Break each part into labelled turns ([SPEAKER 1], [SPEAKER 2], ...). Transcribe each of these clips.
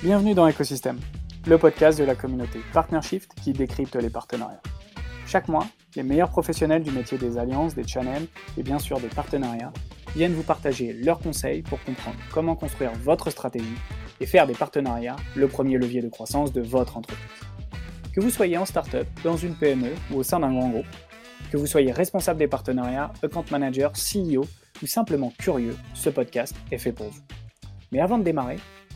[SPEAKER 1] Bienvenue dans Ecosystème, le podcast de la communauté PartnerShift qui décrypte les partenariats. Chaque mois, les meilleurs professionnels du métier des alliances, des channels et bien sûr des partenariats viennent vous partager leurs conseils pour comprendre comment construire votre stratégie et faire des partenariats le premier levier de croissance de votre entreprise. Que vous soyez en startup, dans une PME ou au sein d'un grand groupe, que vous soyez responsable des partenariats, account manager, CEO ou simplement curieux, ce podcast est fait pour vous. Mais avant de démarrer,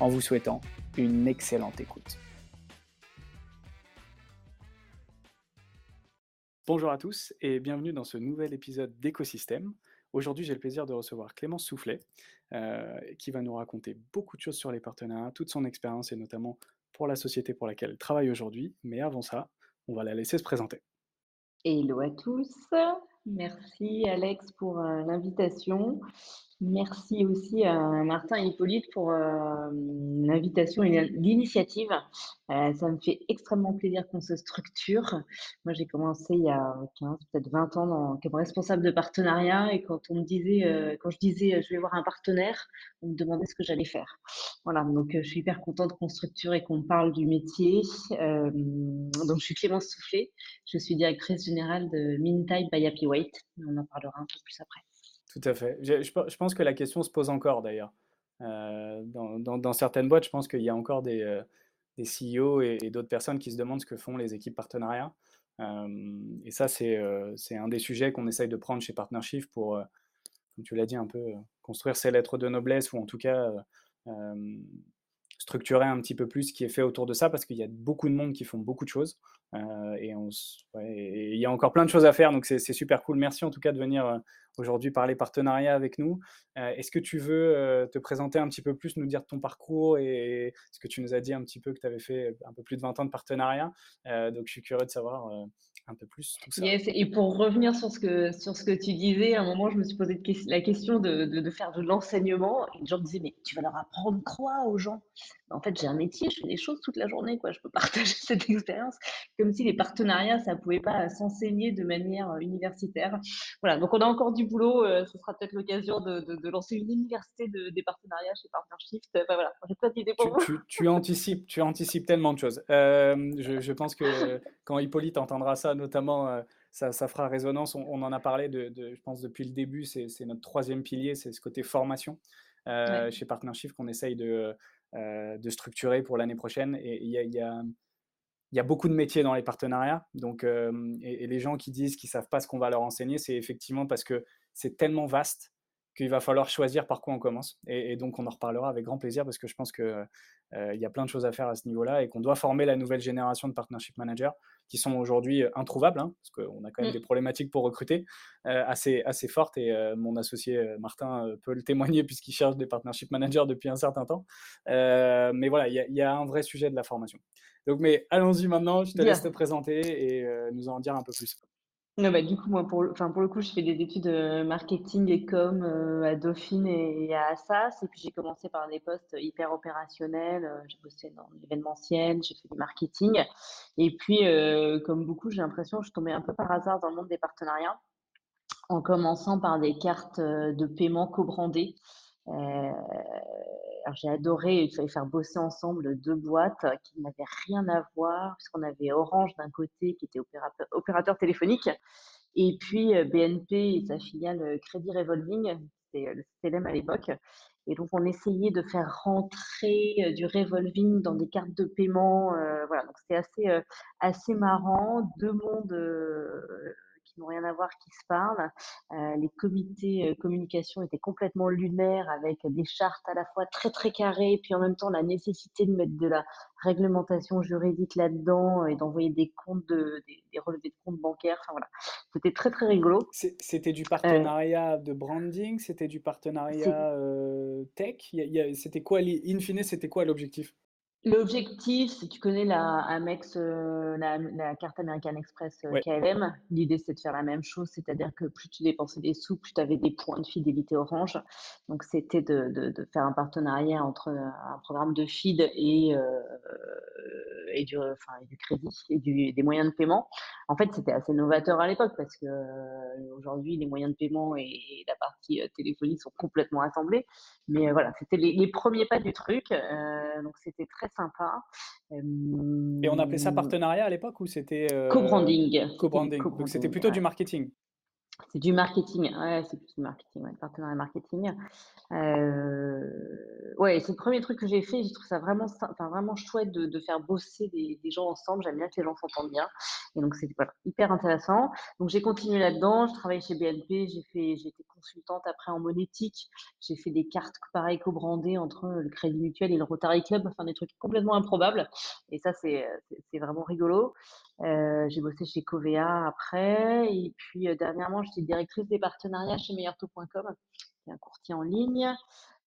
[SPEAKER 1] en vous souhaitant une excellente écoute. Bonjour à tous et bienvenue dans ce nouvel épisode d'Écosystème. Aujourd'hui, j'ai le plaisir de recevoir Clémence Soufflet, euh, qui va nous raconter beaucoup de choses sur les partenariats, toute son expérience et notamment pour la société pour laquelle elle travaille aujourd'hui. Mais avant ça, on va la laisser se présenter.
[SPEAKER 2] Hello à tous, merci Alex pour euh, l'invitation. Merci aussi à Martin et Hippolyte pour euh, l'invitation et l'initiative. Euh, ça me fait extrêmement plaisir qu'on se structure. Moi, j'ai commencé il y a 15, peut-être 20 ans comme responsable de partenariat et quand on me disait, euh, quand je disais je vais voir un partenaire, on me demandait ce que j'allais faire. Voilà, donc je suis hyper contente qu'on structure et qu'on parle du métier. donc, je suis Clémence Soufflé, je suis directrice générale de Mintype by Happy Weight. On en parlera un peu plus après.
[SPEAKER 1] Tout à fait. Je, pense que la question se pose encore d'ailleurs. Euh, dans, certaines boîtes, je pense qu'il y a encore des, euh, CEO et, d'autres personnes qui se demandent ce que font les équipes partenariats. Euh, et ça, c'est un des sujets qu'on essaye de prendre chez Partnership pour, comme tu l'as dit, un peu construire ces lettres de noblesse ou en tout cas structurer un petit peu plus ce qui est fait autour de ça parce qu'il y a beaucoup de monde qui font beaucoup de choses et, il y a encore plein de choses à faire donc c'est super cool. Merci en tout cas de venir aujourd'hui parler partenariat avec nous. Est-ce que tu veux te présenter un petit peu plus, nous dire ton parcours et ce que tu nous as dit un petit peu que tu avais fait un peu plus de 20 ans de partenariat? Donc je suis curieux de savoir un peu plus
[SPEAKER 2] et pour revenir sur ce, que, sur ce que tu disais, à un moment, je me suis posé la question de, de, faire de l'enseignement. Et les gens me disaient, mais tu vas leur apprendre quoi aux gens? En fait, j'ai un métier, je fais des choses toute la journée, quoi. je peux partager cette expérience comme si les partenariats, ça ne pouvait pas s'enseigner de manière universitaire. Voilà, donc on a encore du boulot. Euh, ce sera peut-être l'occasion de, de, lancer une université de, des partenariats chez Partnership. Enfin, voilà, j'ai plein d'idées pour
[SPEAKER 1] tu, vous. Tu, anticipes, tu anticipes tellement de choses. Euh, je, je, pense que quand Hippolyte entendra ça, notamment, euh, ça, ça, fera résonance. On, en a parlé, de, je pense, depuis le début. C'est notre troisième pilier, c'est ce côté formation chez Partnership qu'on essaye de, de structurer pour l'année prochaine. Et il y a, y a il y a beaucoup de métiers dans les partenariats. Donc, et, les gens qui disent qu'ils ne savent pas ce qu'on va leur enseigner, c'est effectivement parce que c'est tellement vaste qu'il va falloir choisir par quoi on commence. Et, donc, on en reparlera avec grand plaisir parce que je pense qu'il il y a plein de choses à faire à ce niveau-là et qu'on doit former la nouvelle génération de partnership managers qui sont aujourd'hui introuvables, hein, parce qu'on a quand même mmh. des problématiques pour recruter assez, assez fortes. Et mon associé Martin peut le témoigner puisqu'il cherche des partnership managers depuis un certain temps. mais voilà, il y, y, a un vrai sujet de la formation. Donc, mais allons-y maintenant, je te laisse te présenter et euh, nous en dire un peu plus.
[SPEAKER 2] Non, bah, du coup, moi, pour, pour le coup, je fais des études de marketing et com euh, à Dauphine et, à Assas. Et puis, j'ai commencé par des postes hyper opérationnels. Euh, j'ai bossé dans l'événementiel, j'ai fait du marketing. Et puis, comme beaucoup, j'ai l'impression que je tombais un peu par hasard dans le monde des partenariats, en commençant par des cartes de paiement co-brandées. Euh, j'ai adoré, il fallait faire bosser ensemble deux boîtes qui n'avaient rien à voir, puisqu'on avait Orange d'un côté qui était opérateur, téléphonique, et puis euh, BNP et sa filiale euh, Crédit Revolving, c'était le CLM à l'époque. Et donc, on essayait de faire rentrer du revolving dans des cartes de paiement. voilà, donc c'était assez, assez marrant. Deux mondes n'ont rien à voir, qui se parlent. Euh, les comités euh, communication étaient complètement lunaires avec des chartes à la fois très très carrées, puis en même temps la nécessité de mettre de la réglementation juridique là-dedans et d'envoyer des comptes, de, des, relevés de comptes bancaires. Enfin voilà, c'était très très rigolo.
[SPEAKER 1] C'était du partenariat de branding, c'était du partenariat tech? C'était quoi, in fine, c'était quoi l'objectif?
[SPEAKER 2] L'objectif, si tu connais la Amex, heu, la la carte American Express, heu,
[SPEAKER 1] Ouais.
[SPEAKER 2] KLM, l'idée c'est de faire la même chose, c'est-à-dire que plus tu dépensais des sous, plus tu avais des points de fidélité Orange. Donc c'était de de de faire un partenariat entre, heu, un programme de feed et du enfin et du crédit et du des moyens de paiement. En fait, c'était assez novateur à l'époque parce que, aujourd'hui les moyens de paiement et et la partie, téléphonie sont complètement assemblés. Mais voilà, c'était les les 1 pas du truc, donc c'était très sympa.
[SPEAKER 1] Et on appelait ça partenariat à l'époque ou c'était, heu,
[SPEAKER 2] co-branding,
[SPEAKER 1] co-branding? Donc c'était plutôt du marketing?
[SPEAKER 2] C'est du marketing, ouais, c'est plus du marketing, ouais, partenariat marketing. Heu, ouais, c'est le premier truc que j'ai fait, je trouve ça vraiment enfin vraiment chouette de faire bosser des gens ensemble. J'aime bien que les gens s'entendent bien et donc c'est hyper intéressant. Donc j'ai continué là-dedans, je travaillais chez BNP, j'ai fait j'ai été consultante après en monétique. J'ai fait des cartes pareil co-brandées entre le Crédit Mutuel et le Rotary Club, enfin des trucs complètement improbables et ça c'est c'est vraiment rigolo. Heu, j'ai bossé chez Covéa après et puis, heu, dernièrement, j'étais directrice des partenariats chez meilleurtaux.com, qui est un courtier en ligne,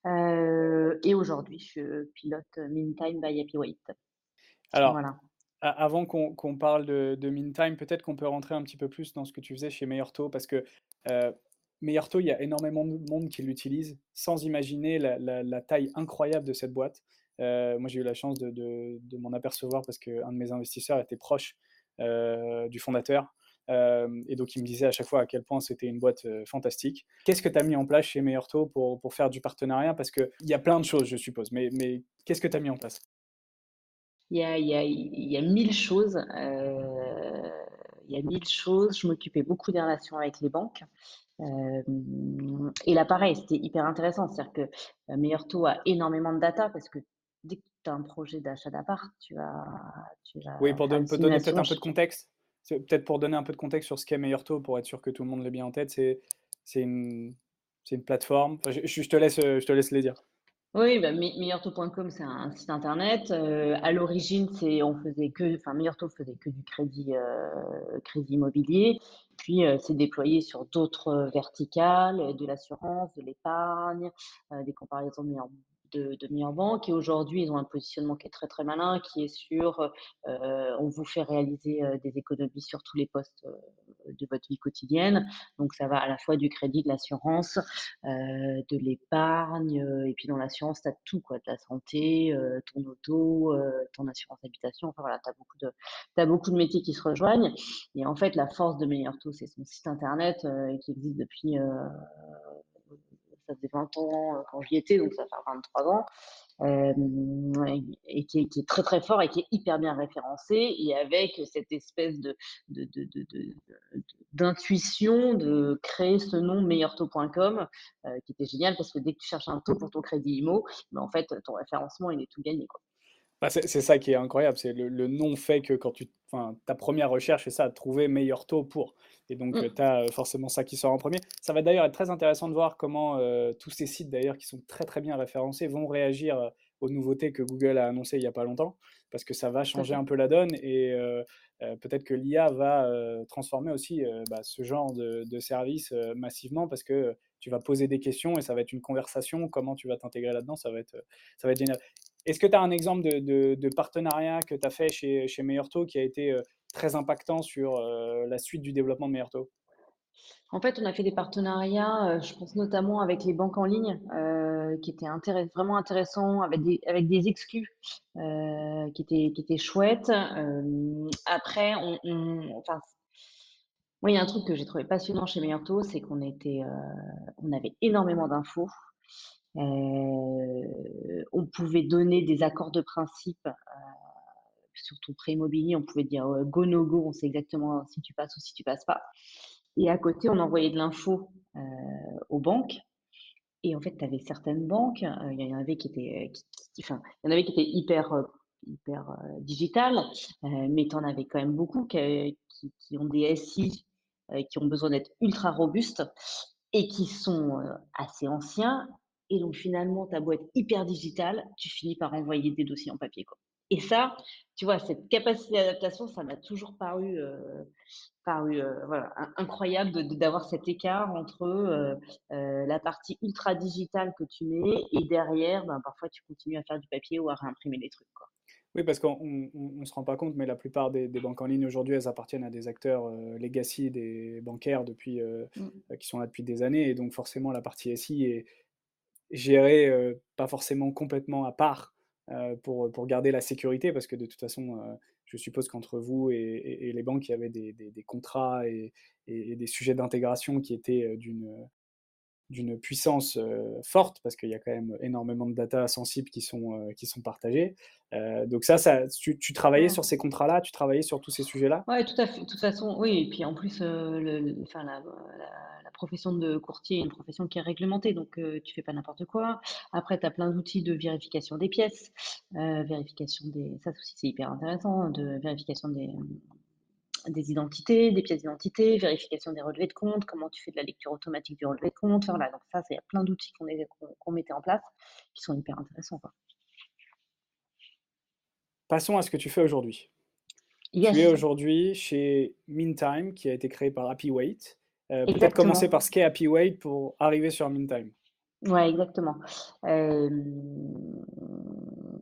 [SPEAKER 2] heu et aujourd'hui, je pilote Meantime by Happyweight.
[SPEAKER 1] Alors,
[SPEAKER 2] Voilà.
[SPEAKER 1] avant qu'on parle de de Meantime, peut-être qu'on peut rentrer un petit peu plus dans ce que tu faisais chez Meilleur Taux parce que, heu, Meilleur Taux, il y a énormément de monde qui l'utilise sans imaginer la la la taille incroyable de cette boîte. Moi, j'ai eu la chance de de de m'en apercevoir parce qu'un de mes investisseurs était proche, du fondateur, hem et donc il me disait à chaque fois à quel point c'était une boîte, heu, fantastique. Qu'est-ce que tu as mis en place chez Meilleur Taux pour pour faire du partenariat? Parce qu'il y a plein de choses, je suppose, mais mais qu'est-ce que tu as mis en place?
[SPEAKER 2] Il y a y a y a 1000 choses, il y a 1000 choses. Je m'occupais beaucoup des relations avec les banques, et là, pareil, c'était hyper intéressant. C'est-à-dire que, Meilleur Taux a énormément de data parce que dès que tu as un projet d'achat d'appart, tu vas tu
[SPEAKER 1] Oui, pour don peut donner peut-être un peu de contexte. C'est peut-être pour donner un peu de contexte sur ce qu'est Meilleur Taux, pour être sûr que tout le monde l'ait bien en tête, c'est c'est une c'est une plateforme enfin, je te laisse, heu, je te laisse les dire.
[SPEAKER 2] Oui, bah, me meilleurtaux.com, c'est un site internet. Heu, à l'origine, c'est on faisait que enfin, faisait que du crédit, heu, crédit immobilier. Puis, c'est déployé sur d'autres, verticales, de l'assurance, de l'épargne, des comparaisons de meilleures de de banques et aujourd'hui, ils ont un positionnement qui est très, très malin, qui est sur, heu on vous fait réaliser, heu, des économies sur tous les postes, de votre vie quotidienne. Donc ça va à la fois du crédit, de l'assurance, de l'épargne, et puis dans l'assurance, tu as tout quoi, de la santé, ton auto, ton assurance habitation, enfin voilà, tu as beaucoup de tu beaucoup de métiers qui se rejoignent. Et en fait, la force de Meilleur Taux, c'est son site internet, qui existe depuis, ça faisait 20 ans, heu, quand j'y étais, donc ça fait 23 ans, hem et qui est très, très fort et qui est hyper bien référencé et avec cette espèce de d'intuition de créer ce nom meilleurtaux.com, heu, qui était génial parce que dès que tu cherches un taux pour ton crédit IMO, bah, en fait, ton référencement, il est tout gagné, quoi.
[SPEAKER 1] Bah, c'est ça qui est incroyable, c'est le le nom fait que quand tu ta première recherche, c'est ça, trouver meilleur taux pour et donc heu, tu
[SPEAKER 2] Mmh,
[SPEAKER 1] as, forcément ça qui sort en premier. Ça va d'ailleurs être très intéressant de voir comment, heu, tous ces sites d'ailleurs qui sont très, très bien référencés vont réagir, aux nouveautés que Google a annoncées il y a pas longtemps. Parce que ça va changer un peu la donne et peut-être que l'IA va, transformer aussi, bah, ce genre de de service, massivement parce que, tu vas poser des questions et ça va être une conversation. Comment tu vas t'intégrer là-dedans, ça va être, ça va être génial. Est-ce que tu as un exemple de partenariat que tu as fait chez chez Meilleur Taux qui a été, heu, très impactant sur, heu, la suite du développement de Meilleur Taux?
[SPEAKER 2] En fait, on a fait des partenariats, heu, je pense notamment avec les banques en ligne, qui étaient vraiment intéressants avec des avec des exclus, qui étaient qui chouettes. Après enfin, il y a un truc que j'ai trouvé passionnant chez Meilleur Taux, c'est qu'on était, on avait énormément d'infos. Heu, on pouvait donner des accords de principe, heu, sur ton prêt immobilier, on pouvait dire, heu, go, no go, on sait exactement si tu passes ou si tu passes pas. Et à côté, on envoyait de l'info, aux banques. Et en fait, tu avais certaines banques, il y en avait qui étaient, enfin, y en avait qui étaient hyper, hyper, digitales, mais tu en avais quand même beaucoup qui qui ont des SI, qui ont besoin d'être ultra robustes et qui sont, assez anciens et donc finalement, beau être hyper digital, tu finis par envoyer des dossiers en papier, quoi et ça, tu vois, cette capacité d'adaptation, ça m'a toujours paru, heu paru, voilà, in incroyable d'avoir cet écart entre, heu heu, la partie ultra digitale que tu mets et derrière, ben, parfois tu continues à faire du papier ou à réimprimer les trucs, quoi.
[SPEAKER 1] Oui, parce qu'on ne se rend pas compte, mais la plupart des, banques en ligne aujourd'hui, elles appartiennent à des acteurs euh, legacy des bancaires depuis, euh,
[SPEAKER 2] Mmh.
[SPEAKER 1] euh, qui sont là depuis des années, et donc forcément la partie SI est gérée euh, pas forcément complètement à part pour, garder la sécurité, parce que de toute façon, je suppose qu'entre vous et, les banques, il y avait des, contrats et, des sujets d'intégration qui étaient d'une d'une puissance, heu, forte parce qu'il y a quand même énormément de data sensibles qui sont, heu, qui sont partagées. Heu, donc ça ça tu tu travaillais sur
[SPEAKER 2] Mmh.
[SPEAKER 1] ces contrats-là? Tu travaillais sur tous ces sujets-là?
[SPEAKER 2] Ouais, tout à fait. De toute façon, oui et puis en plus, le le enfin la la la profession de courtier est une profession qui est réglementée, donc tu fais pas n'importe quoi. Après, tu as plein d'outils de vérification des pièces, vérification des ça aussi, c'est hyper intéressant, de vérification des, des identités, des pièces d'identité, vérification des relevés de compte, comment tu fais de la lecture automatique du relevé de compte. Voilà, donc ça, il y a plein d'outils qu'on mettait en place, qui sont hyper intéressants, quoi.
[SPEAKER 1] Passons à ce que tu fais aujourd'hui. Tu es aujourd'hui chez Meantime qui a été créé par Happyweight. Heu, peut-être commencer par ce qu'est Happyweight pour arriver sur Meantime?
[SPEAKER 2] Ouais, exactement. Hem,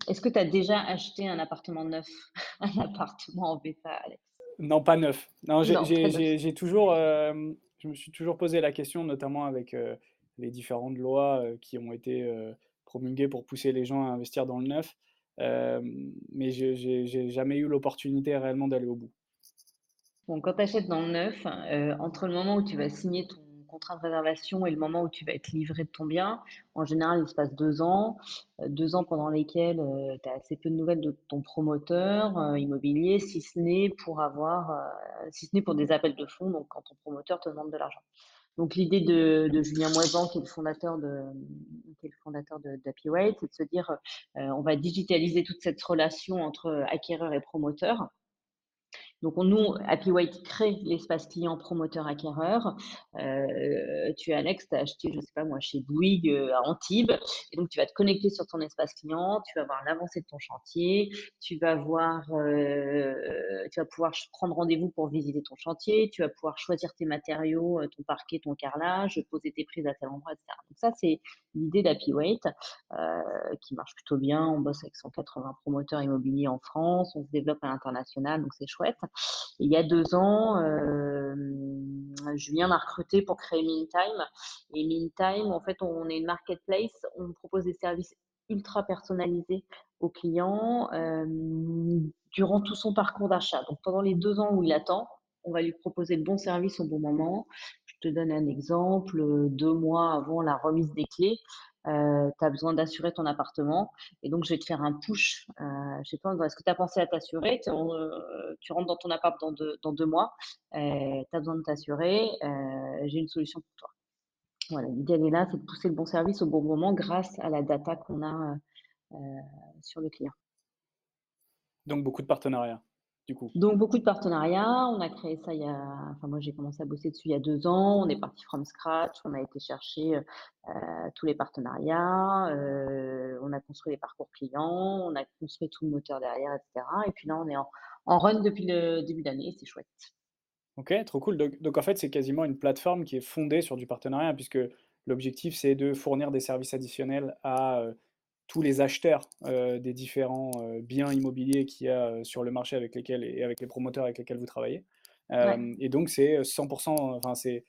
[SPEAKER 2] est-ce que tu as déjà acheté un appartement neuf? Un appartement en bêta, Alex?
[SPEAKER 1] Non, pas neuf. Non, j'ai toujours, hem, je me suis toujours posé la question, notamment avec, heu, les différentes lois, heu, qui ont été, promulguées pour pousser les gens à investir dans le neuf. Mais j'ai jamais eu l'opportunité réellement d'aller au bout.
[SPEAKER 2] Bon, quand tu achètes dans le neuf, entre le moment où tu vas signer ton contrat de réservation et le moment où tu vas être livré de ton bien, en général, il se passe 2 ans, heu, 2 ans pendant lesquels, heu, tu as assez peu de nouvelles de ton promoteur, heu, immobilier, si ce n'est pour avoir, heu, si ce n'est pour des appels de fonds, donc quand ton promoteur te demande de l'argent. Donc l'idée de Julien Moisan, qui est le fondateur de qui est le fondateur de c'est de se dire, on va digitaliser toute cette relation entre acquéreur et promoteur donc on nous, Happy White crée l'espace client promoteur-acquéreur. Heu, tu Alex, tu as acheté, je sais pas moi, chez Bouygues, heu, à Antibes et donc tu vas te connecter sur ton espace client, tu vas voir l'avancée de ton chantier, tu vas voir, heu, tu vas pouvoir prendre rendez-vous pour visiter ton chantier, tu vas pouvoir choisir tes matériaux, heu, ton parquet, ton carrelage, poser tes prises à tel endroit et cetera. Donc ça, c'est l'idée d'Happy White, heu, qui marche plutôt bien. On bosse avec 180 promoteurs immobiliers en France, on se développe à l'international, donc c'est chouette. Il y a 2 ans, hem, Julien m'a recruté pour créer Meantime et Meantime, en fait, on est une marketplace, on propose des services ultra personnalisés aux clients, hem, durant tout son parcours d'achat. Donc pendant les 2 ans où il attend, on va lui proposer le bon service au bon moment. Je te donne un exemple, heu, 2 mois avant la remise des clés, tu as besoin d'assurer ton appartement et donc je vais te faire un push, heu, je sais pas, est-ce que tu as pensé à t'assurer? Tu rentres dans ton appart dans 2 dans 2 mois, tu as besoin de t'assurer, j'ai une solution pour toi. Voilà, l'idée elle est là, c'est de pousser le bon service au bon moment grâce à la data qu'on a, sur le client.
[SPEAKER 1] Donc beaucoup de partenariats, du coup.
[SPEAKER 2] Donc beaucoup de partenariats, on a créé ça il y a enfin moi j'ai commencé à bosser dessus il y a 2 ans, on est parti from scratch, on a été chercher, heu heu, tous les partenariats, heu, on a construit les parcours clients, on a construit tout le moteur derrière et cetera et puis là on est en en run depuis le début d'année c'est chouette.
[SPEAKER 1] OK, trop cool. Donc donc en fait, c'est quasiment une plateforme qui est fondée sur du partenariat puisque l'objectif, c'est de fournir des services additionnels à, tous les acheteurs, heu, des différents, heu, biens immobiliers qu'il y a, heu, sur le marché avec lesquels et avec les promoteurs avec lesquels vous travaillez.
[SPEAKER 2] Ouais.
[SPEAKER 1] Et donc c'est, heu, 100 enfin c'est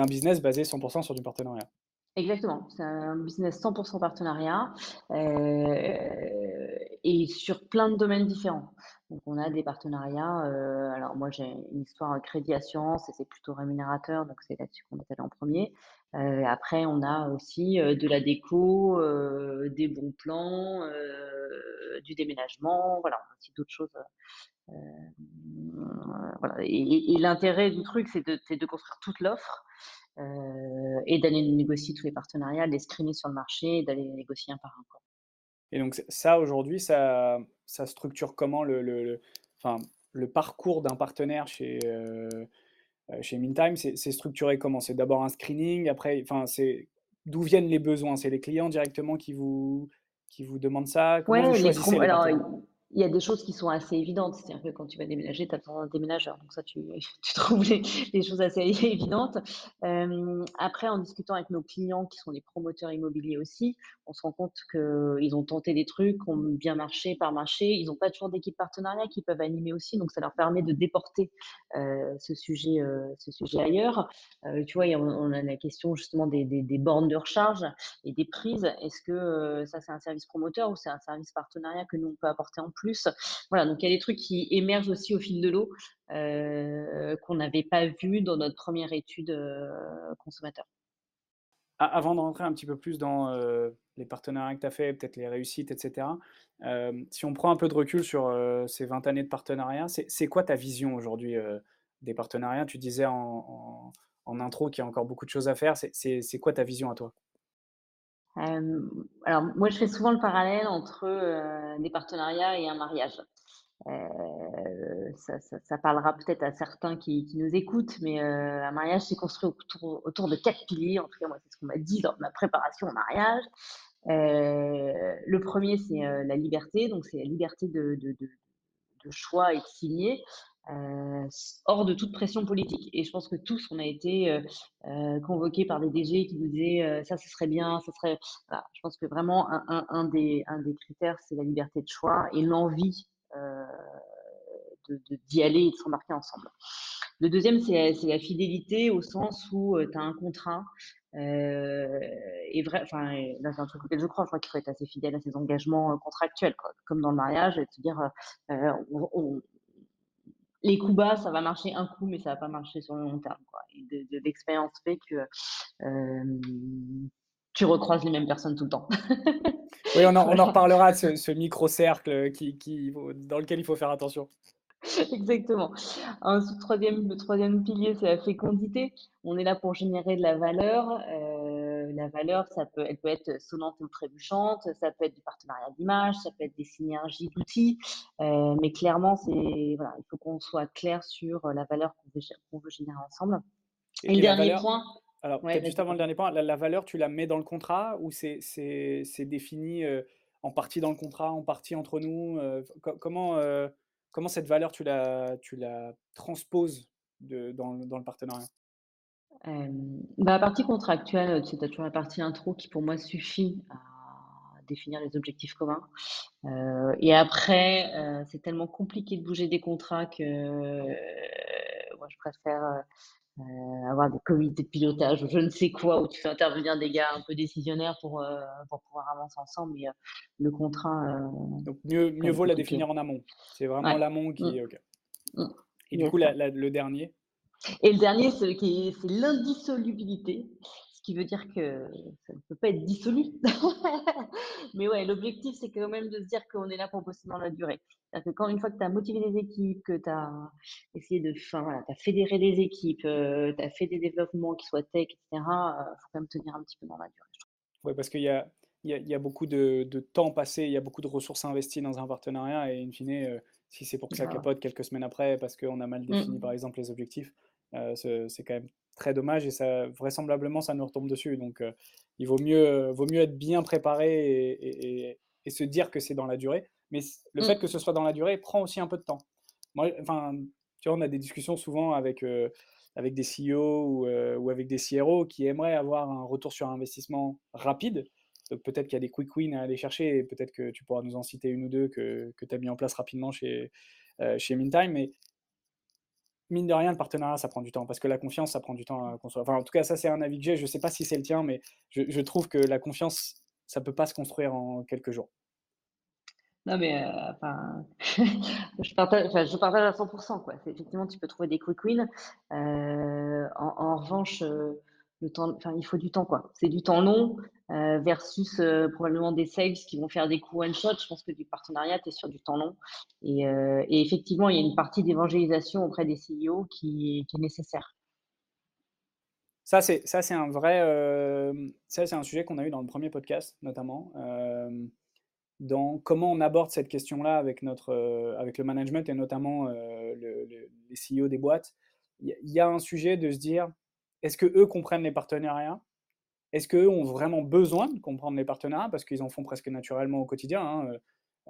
[SPEAKER 1] un business basé 100% sur du partenariat.
[SPEAKER 2] Exactement, c'est un business 100% partenariat, et sur plein de domaines différents. Donc on a des partenariats, alors moi j'ai une histoire crédit assurance et c'est plutôt rémunérateur, donc c'est là-dessus qu'on est allé en 1er. Heu, après on a aussi, de la déco, des bons plans, du déménagement, voilà, on a aussi d'autres choses, heu, voilà et l'intérêt du truc c'est de construire toute l'offre et d'aller négocier tous les partenariats, de les screener sur le marché d'aller négocier un par un.
[SPEAKER 1] Et donc ça aujourd'hui, ça structure comment le enfin, le parcours d'un partenaire chez, chez Meantime? C'est structuré comment? C'est d'abord un screening, après enfin, c'est d'où viennent les besoins? C'est les clients directement qui vous qui vous demandent ça? Comment
[SPEAKER 2] il y a des choses qui sont assez évidentes. C'est-à-dire que quand tu vas déménager, tu as besoin d'un déménageur. Donc ça, tu, tu trouves les, choses assez évidentes. Euh, après, en discutant avec nos clients qui sont des promoteurs immobiliers aussi, on se rend compte qu'ils ont tenté des trucs, ont bien marché, par marché. Ils n'ont pas toujours d'équipe partenariat qui peuvent animer aussi. Donc ça leur permet de déporter euh, ce, sujet, euh, ce sujet ailleurs. tu vois, on, a la question justement des, des, des, bornes de recharge et des prises. Est-ce que ça, c'est un service promoteur ou c'est un service partenariat que nous, on peut apporter en plus. Voilà, donc il y a des trucs qui émergent aussi au fil de l'eau euh, qu'on n'avait pas vu dans notre première étude euh, consommateur.
[SPEAKER 1] Avant de rentrer un petit peu plus dans euh, les partenariats que tu as fait, peut-être les réussites, etc., si on prend un peu de recul sur ces 20 années de partenariat, c'est quoi ta vision aujourd'hui des partenariats? Tu disais en, en intro qu'il y a encore beaucoup de choses à faire. C'est quoi ta vision à toi?
[SPEAKER 2] Euh, alors, moi, je fais souvent le parallèle entre euh, des partenariats et un mariage. Euh, ça, parlera peut-être à certains qui, nous écoutent, mais un mariage, c'est construit autour, de quatre piliers. En tout cas, moi, c'est ce qu'on m'a dit dans ma préparation au mariage. le premier, c'est la liberté. Donc, c'est la liberté de, de, choix et de signer. Euh, hors de toute pression politique. Et je pense que tous, on a été euh, euh, convoqués par des DG qui nous disaient ça, ce serait bien, ça serait. Je pense que vraiment, un, des, un des critères, c'est la liberté de choix et l'envie d'y aller et de s'embarquer ensemble. Le deuxième, c'est la fidélité au sens où tu as un contrat. Euh, et vrai, enfin, c'est un truc auquel je crois. Je crois qu'il faut être assez fidèle à ses engagements contractuels, comme dans le mariage, et se dire, euh, on, les coups bas, ça va marcher un coup, mais ça va pas marcher sur le long terme. Quoi. Et de, l'expérience fait que euh, tu recroises les mêmes personnes tout le temps.
[SPEAKER 1] oui, on en, on en reparlera de ce, micro-cercle qui, qui, dans lequel il faut faire attention.
[SPEAKER 2] Exactement. Troisième, le troisième pilier, c'est la fécondité. On est là pour générer de la valeur. Euh, la valeur, ça peut, elle peut être sonnante ou trébuchante, ça peut être du partenariat d'image, ça peut être des synergies d'outils. Euh, mais clairement, c'est voilà, il faut qu'on soit clair sur la valeur qu'on veut, veut, générer ensemble.
[SPEAKER 1] Et, le dernier point. Alors, juste avant le dernier point, la, valeur, tu la mets dans le contrat ou c'est défini euh, en partie dans le contrat, en partie entre nous Comment comment cette valeur, tu la, tu la transposes de, dans, dans, le partenariat?
[SPEAKER 2] Euh, bah, La partie contractuelle, tu as toujours la partie intro qui, pour moi, suffit à définir les objectifs communs. Euh, et après, euh, c'est tellement compliqué de bouger des contrats que moi, je préfère avoir des comités de pilotage ou je ne sais quoi, où tu fais intervenir des gars un peu décisionnaires pour, pour pouvoir avancer ensemble. Mais le contrat.
[SPEAKER 1] Donc, mieux, mieux vaut la définir en amont. C'est vraiment l'amont qui. Mm. OK. Mm. Et du coup, le dernier?
[SPEAKER 2] Et le dernier, c'est l'indissolubilité qui veut dire que ça ne peut pas être dissolu. Mais ouais, l'objectif, c'est quand même de se dire qu'on est là pour bosser dans la durée. C'est-à-dire que quand une fois que tu as motivé les équipes, que tu as essayé de, enfin voilà, tu as fédéré des équipes, euh, tu as fait des développements qui soient tech, etc., il euh, faut quand même tenir un petit peu dans la durée.
[SPEAKER 1] Oui, parce qu'il y a, il y, a, beaucoup de, de, temps passé, il y a beaucoup de ressources investies dans un partenariat, et in fine, euh, si c'est pour que ça capote quelques semaines après, parce qu'on a mal défini, mmh. par exemple, les objectifs, c'est quand même très dommage et ça, vraisemblablement, ça nous retombe dessus. Donc, euh, il vaut mieux, euh, vaut mieux être bien préparé et, se dire que c'est dans la durée. Mais le fait mmh. que ce soit dans la durée prend aussi un peu de temps. Moi, enfin, tu vois, on a des discussions souvent avec, euh, avec des CEO ou, ou, avec des CRO qui aimeraient avoir un retour sur investissement rapide. Donc peut-être qu'il y a des quick wins à aller chercher et peut-être que tu pourras nous en citer une ou deux que, que tu as mis en place rapidement chez, chez Mintime. Mais mine de rien, le partenariat, ça prend du temps, parce que la confiance, ça prend du temps à construire. Enfin, en tout cas, ça, c'est un avis que j'ai. Je ne sais pas si c'est le tien, mais je, trouve que la confiance, ça ne peut pas se construire en quelques jours.
[SPEAKER 2] Non, mais euh, je, partage, à 100%. Quoi. Effectivement, tu peux trouver des quick wins. Euh, en, revanche, euh, le temps, enfin, il faut du temps. quoi. C'est du temps long. Euh, versus euh, probablement des sales qui vont faire des coups one shot. Je pense que du partenariat, tu es sur du temps long. Et, euh, et, effectivement, il y a une partie d'évangélisation auprès des CEO qui, est nécessaire.
[SPEAKER 1] Ça, c'est, ça, c'est un vrai. ça, c'est un sujet qu'on a eu dans le premier podcast, notamment. dans comment on aborde cette question-là avec, notre, avec le management et notamment le, les CEO des boîtes. Il y, a un sujet de se dire est-ce que eux comprennent les partenariats? Est-ce qu'eux ont vraiment besoin de comprendre les partenariats? Parce qu'ils en font presque naturellement au quotidien hein,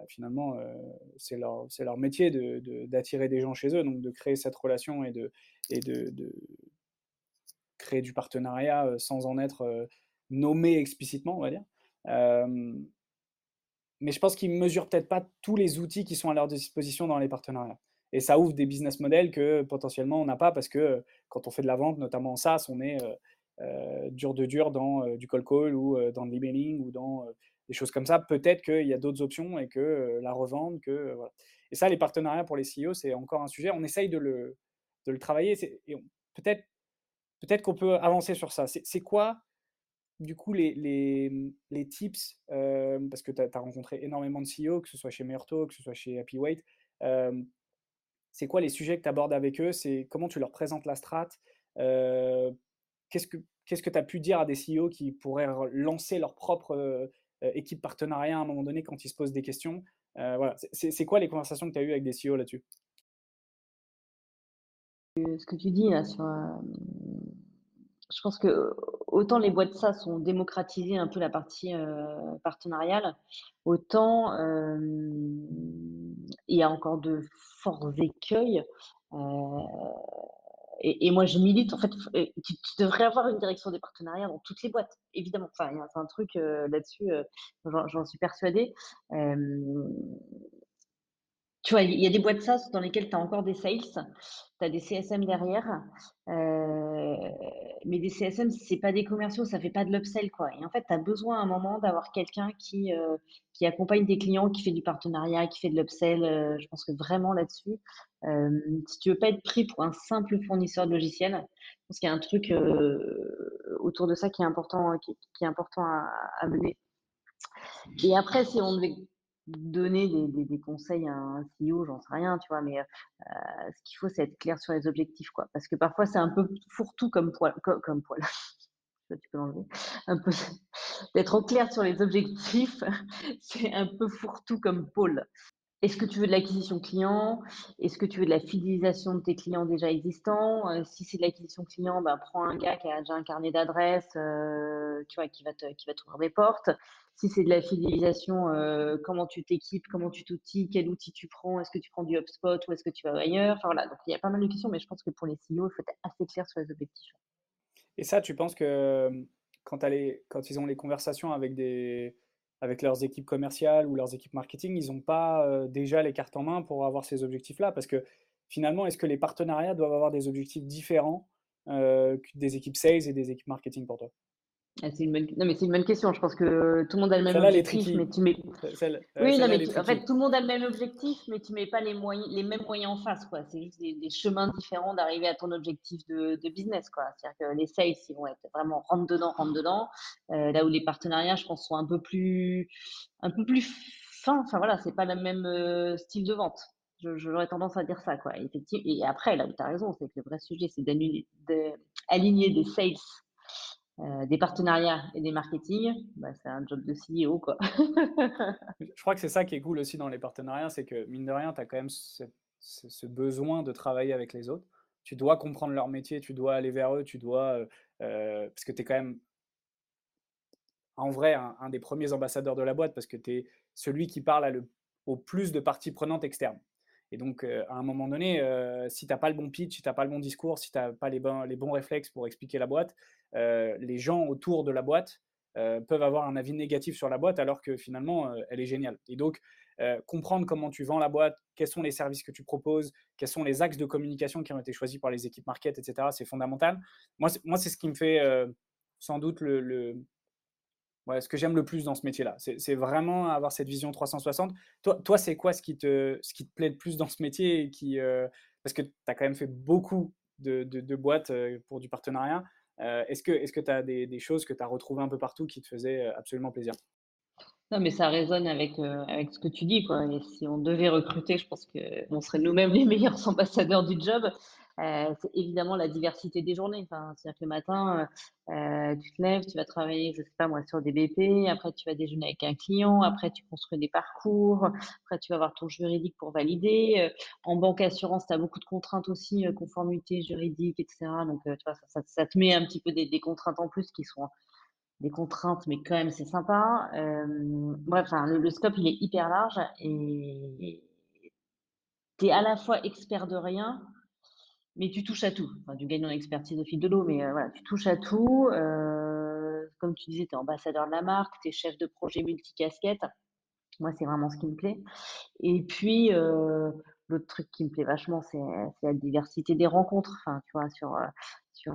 [SPEAKER 1] finalement, c'est leur, métier d'attirer de, des gens chez eux, donc de créer cette relation et de créer du partenariat sans en être nommé explicitement, on va dire. mais je pense qu'ils ne mesurent peut-être pas tous les outils qui sont à leur disposition dans les partenariats. Et ça ouvre des business models que potentiellement on n'a pas parce que quand on fait de la vente, notamment en SaaS, on est dur de dur dans du call call ou dans le l'emailing ou dans des choses comme ça. Peut-être qu'il y a d'autres options et que la revente, que voilà. Et ça, les partenariats pour les CEO, c'est encore un sujet. On essaye de le, de le travailler. Et peut-être peut-être qu'on peut avancer sur ça. C'est quoi, du coup, les, les, les tips Parce que tu as, rencontré énormément de CEO, que ce soit chez Merto, que ce soit chez Happy Weight c'est quoi les sujets que tu abordes avec eux? C'est comment tu leur présentes la strat? Euh, Qu'est-ce que tu as pu dire à des CEO qui pourraient lancer leur propre euh, équipe partenariat à un moment donné quand ils se posent des questions? Euh, voilà. C'est quoi les conversations que tu as eues avec des CEO là-dessus?
[SPEAKER 2] Ce que tu dis là je pense que autant les boîtes SaaS ont démocratisé un peu la partie partenariale, autant il y a encore de forts écueils. Euh, et, moi, je milite. En fait, tu, devrais avoir une direction des partenariats dans toutes les boîtes, évidemment. Enfin, il y a un truc euh, là-dessus, euh, j'en suis persuadée. Tu vois, il y a des boîtes SaaS dans lesquelles tu as encore des sales, tu as des CSM derrière, mais des CSM, c'est pas des commerciaux, ça fait pas de l'upsell, quoi. Et en fait, tu as besoin à un moment d'avoir quelqu'un qui, qui accompagne des clients, qui fait du partenariat, qui fait de l'upsell. je pense que vraiment là-dessus, si tu veux pas être pris pour un simple fournisseur de logiciels, je pense qu'il y a un truc autour de ça qui est important, qui, est important à, à, mener. Et après, si on devait donner des, des, conseils à un CEO, j'en sais rien, tu vois, mais ce qu'il faut, c'est être clair sur les objectifs, quoi. Parce que parfois, c'est un peu fourre-tout comme poil. Comme, poil. tu peux l'enlever. Un peu d'être clair sur les objectifs, c'est un peu fourre-tout comme pôle. Est-ce que tu veux de l'acquisition client? Est-ce que tu veux de la fidélisation de tes clients déjà existants? Euh, Si c'est de l'acquisition client, ben, prends un gars qui a déjà un carnet d'adresses, euh, tu vois, qui va qui va t'ouvrir des portes. Si c'est de la fidélisation, euh, comment tu t'équipes, comment tu t'outils, quel outil tu prends, est-ce que tu prends du HubSpot ou est-ce que tu vas ailleurs? Enfin voilà, donc il y a pas mal de questions, mais je pense que pour les CEO, il faut être assez clair sur les objectifs.
[SPEAKER 1] Et ça, tu penses que quand, quand ils ont les conversations avec des avec leurs équipes commerciales ou leurs équipes marketing, ils n'ont pas euh, déjà les cartes en main pour avoir ces objectifs-là. Parce que finalement, est-ce que les partenariats doivent avoir des objectifs différents euh, des équipes sales et des équipes marketing pour toi?
[SPEAKER 2] Ah, c'est une bonne... Non, mais c'est une bonne question. Je pense que tout le monde a le même objectif, mais tu mets. Euh, oui, non, mais en fait, tout le monde a le même objectif, mais tu mets pas les moyens, les mêmes moyens en face, quoi. C'est juste des, chemins différents d'arriver à ton objectif de, de business, quoi. C'est-à-dire que les sales, ils vont être vraiment rentre dedans, rentre dedans. Euh, là où les partenariats, je pense, sont un peu plus, un peu plus fins. Enfin voilà, c'est pas le même euh, style de vente. J'aurais tendance à dire ça, quoi. Effectivement. Et après, là où tu as raison, c'est que le vrai sujet, c'est d'aligner des sales euh, des partenariats et des marketing, bah, c'est un job de CEO. Quoi.
[SPEAKER 1] je crois que c'est ça qui est cool aussi dans les partenariats, c'est que mine de rien, tu as quand même ce, besoin de travailler avec les autres. Tu dois comprendre leur métier, tu dois aller vers eux, tu dois. Euh, euh, parce que tu es quand même en vrai un, des premiers ambassadeurs de la boîte parce que tu es celui qui parle le, au plus de parties prenantes externes. Et donc, à un moment donné, si tu n'as pas le bon pitch, si tu n'as pas le bon discours, si tu n'as pas les les bons réflexes pour expliquer la boîte, les gens autour de la boîte peuvent avoir un avis négatif sur la boîte alors que finalement, elle est géniale. Et donc, comprendre comment tu vends la boîte, quels sont les services que tu proposes, quels sont les axes de communication qui ont été choisis par les équipes market, etc., c'est fondamental. Moi, c'est ce qui me fait sans doute le ce que j'aime le plus dans ce métier-là. C'est vraiment avoir cette vision 360. Toi, toi c'est quoi ce qui, te, ce qui te plaît le plus dans ce métier et qui, euh, Parce que tu as quand même fait beaucoup de, de, boîtes euh, pour du partenariat. Euh, est-ce que tu as des, des, choses que tu as retrouvées un peu partout qui te faisaient absolument plaisir?
[SPEAKER 2] Non, mais ça résonne avec, avec ce que tu dis, quoi. Et si on devait recruter, je pense qu'on serait nous-mêmes les meilleurs ambassadeurs du job. Euh, c'est évidemment la diversité des journées. C'est-à-dire que le matin, euh, euh, tu te lèves, tu vas travailler, je sais pas moi, sur des BP, après tu vas déjeuner avec un client, après tu construis des parcours, après tu vas voir ton juridique pour valider. en banque assurance, tu as beaucoup de contraintes aussi, conformité juridique, etc. Donc, tu vois, ça, te met un petit peu des, des contraintes en plus qui sont des contraintes, mais quand même c'est sympa. bref, enfin, le, le, scope il est hyper large et tu es à la fois expert de rien, mais tu touches à tout. Tu gagnes en expertise au fil de l'eau, mais euh, voilà, tu touches à tout. Euh, comme tu disais, tu es ambassadeur de la marque, tu es chef de projet multicasquette. Moi, c'est vraiment ce qui me plaît. Et puis, euh, l'autre truc qui me plaît vachement, c'est la diversité des rencontres. Enfin, tu vois, sur, sur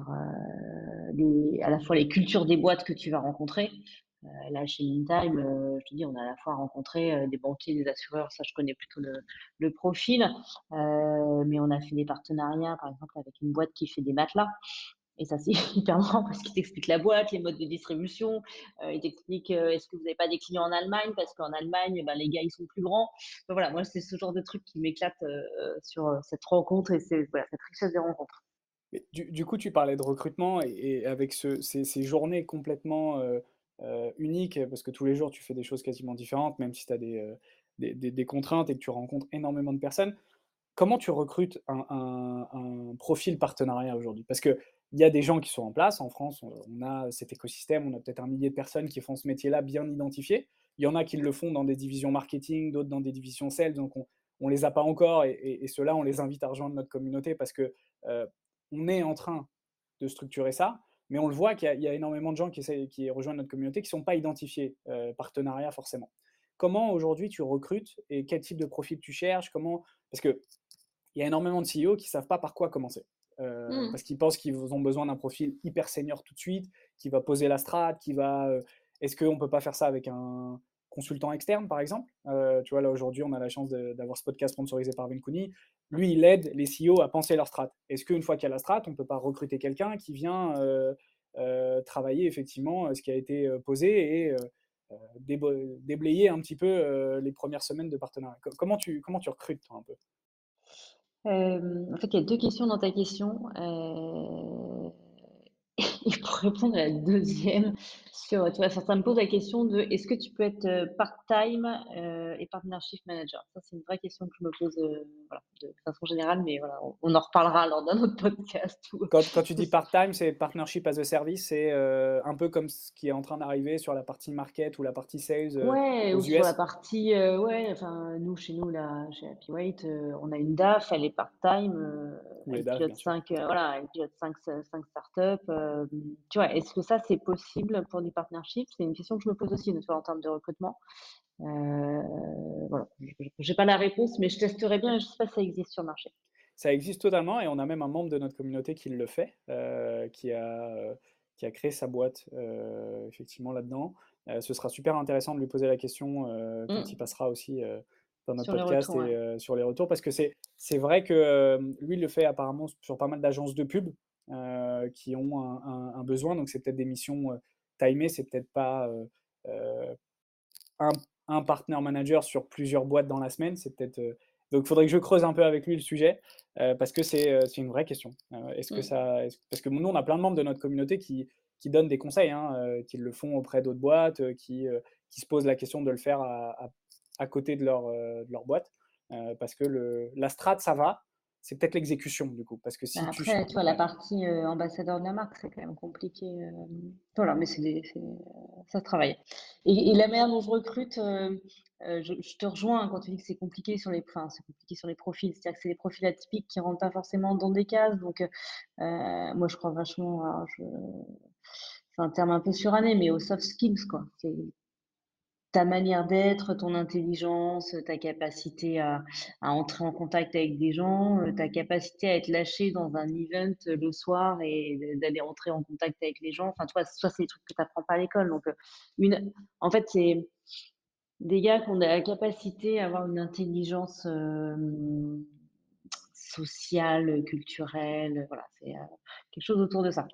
[SPEAKER 2] les, à la fois les cultures des boîtes que tu vas rencontrer, là, chez Intime, euh, je te dis, on a à la fois rencontré euh, des banquiers, des assureurs, ça je connais plutôt le, profil, mais on a fait des partenariats, par exemple, avec une boîte qui fait des matelas. Et ça, c'est hyper marrant parce qu'il t'explique la boîte, les modes de distribution. il t'explique est-ce que vous n'avez pas des clients en Allemagne? Parce qu'en Allemagne, ben, les gars, ils sont plus grands. voilà, moi, c'est ce genre de truc qui m'éclate sur cette rencontre et cette richesse des rencontres.
[SPEAKER 1] du, coup, tu parlais de recrutement et, avec ces, journées complètement euh, unique parce que tous les jours tu fais des choses quasiment différentes, même si tu as euh, des, des, contraintes et que tu rencontres énormément de personnes. Comment tu recrutes un, profil partenariat aujourd'hui? Parce qu'il y a des gens qui sont en place. En France, on, a cet écosystème, on a peut-être un millier de personnes qui font ce métier-là bien identifié. Il y en a qui le font dans des divisions marketing, d'autres dans des divisions sales. Donc, on ne les a pas encore et, et, ceux-là, on les invite à rejoindre notre communauté parce que euh, on est en train de structurer ça. Mais on le voit qu'il y, a énormément de gens qui, qui rejoignent notre communauté qui ne sont pas identifiés euh, partenariat forcément. Comment aujourd'hui tu recrutes et quel type de profil tu cherches? Comment... Parce qu'il y a énormément de CEO qui ne savent pas par quoi commencer. Euh, mmh. Parce qu'ils pensent qu'ils ont besoin d'un profil hyper senior tout de suite, qui va poser la strate, qui va. Euh, est-ce qu'on ne peut pas faire ça avec un consultant externe, par exemple Tu vois, là aujourd'hui, on a la chance d'avoir ce podcast sponsorisé par Venkuni. Lui, il aide les CEO à penser leur strat. Est-ce qu'une fois qu'il y a la strat, on ne peut pas recruter quelqu'un qui vient euh, euh, travailler effectivement euh, ce qui a été posé et déblayer un petit peu les premières semaines de partenariat? Comment tu, comment tu recrutes, toi, un peu?
[SPEAKER 2] En fait, il y a deux questions dans ta question. Et pour répondre à la deuxième, sur, tu vois, ça, me pose la question de est-ce que tu peux être euh, part-time euh, et partnership manager? Ça, c'est une vraie question que je me pose euh, de façon générale, mais voilà, on, en reparlera lors d'un autre podcast.
[SPEAKER 1] Quand, quand, tu dis part-time, c'est partnership as a service, c'est un peu comme ce qui est en train d'arriver sur la partie market ou la partie sales
[SPEAKER 2] ouais,
[SPEAKER 1] aux
[SPEAKER 2] ou sur la partie, ouais, enfin, nous, chez nous, là, chez Happy Weight, on a une DAF, elle est part-time, elle pilote 5, voilà, elle pilote 5, 5 startups. Tu vois, est-ce que ça, c'est possible pour du partnership C'est une question que je me pose aussi, une fois en termes de recrutement. Euh, voilà, je n'ai pas la réponse, mais je testerai bien. Je ne sais pas si ça existe sur le marché.
[SPEAKER 1] Ça existe totalement et on a même un membre de notre communauté qui le fait, euh, qui, a, euh, qui a créé sa boîte effectivement là-dedans. ce sera super intéressant de lui poser la question quand mmh. il passera aussi dans notre podcast et sur les retours parce que c'est vrai que lui, il le fait apparemment sur pas mal d'agences de pub qui ont un, un besoin. Donc, c'est peut-être des missions timées, c'est peut-être pas un un partner manager sur plusieurs boîtes dans la semaine. C'est peut-être. Euh, donc, il faudrait que je creuse un peu avec lui le sujet euh, parce que c'est euh, une vraie question. est-ce que mmh. ça. parce que nous, on a plein de membres de notre communauté qui, qui donnent des conseils, hein, qui le font auprès d'autres boîtes, qui, qui se posent la question de le faire à, à, côté de leur, de leur boîte. parce que le, la strat, ça va, c'est peut-être l'exécution du coup. Parce que si
[SPEAKER 2] bah, Après, tu, vois, la partie euh, ambassadeur de la marque, c'est quand même compliqué. Euh, voilà, mais c'est ça se travaille. Et, la manière dont je recrute, euh, je, te rejoins quand tu dis que c'est compliqué sur les, enfin, c'est compliqué sur les profils. C'est-à-dire que c'est des profils atypiques qui rentrent pas forcément dans des cases. Donc, moi, je crois vachement, c'est un terme un peu suranné, mais aux soft skills, quoi. C'est ta manière d'être, ton intelligence, ta capacité à, entrer en contact avec des gens, euh, ta capacité à être lâché dans un event le soir et d'aller entrer en contact avec les gens. Enfin, toi, ça, c'est des trucs que tu n'apprends pas à l'école. Donc, euh, une, en fait, c'est des gars qui ont la capacité à avoir une intelligence euh, sociale, culturelle. Voilà, c'est quelque chose autour de ça.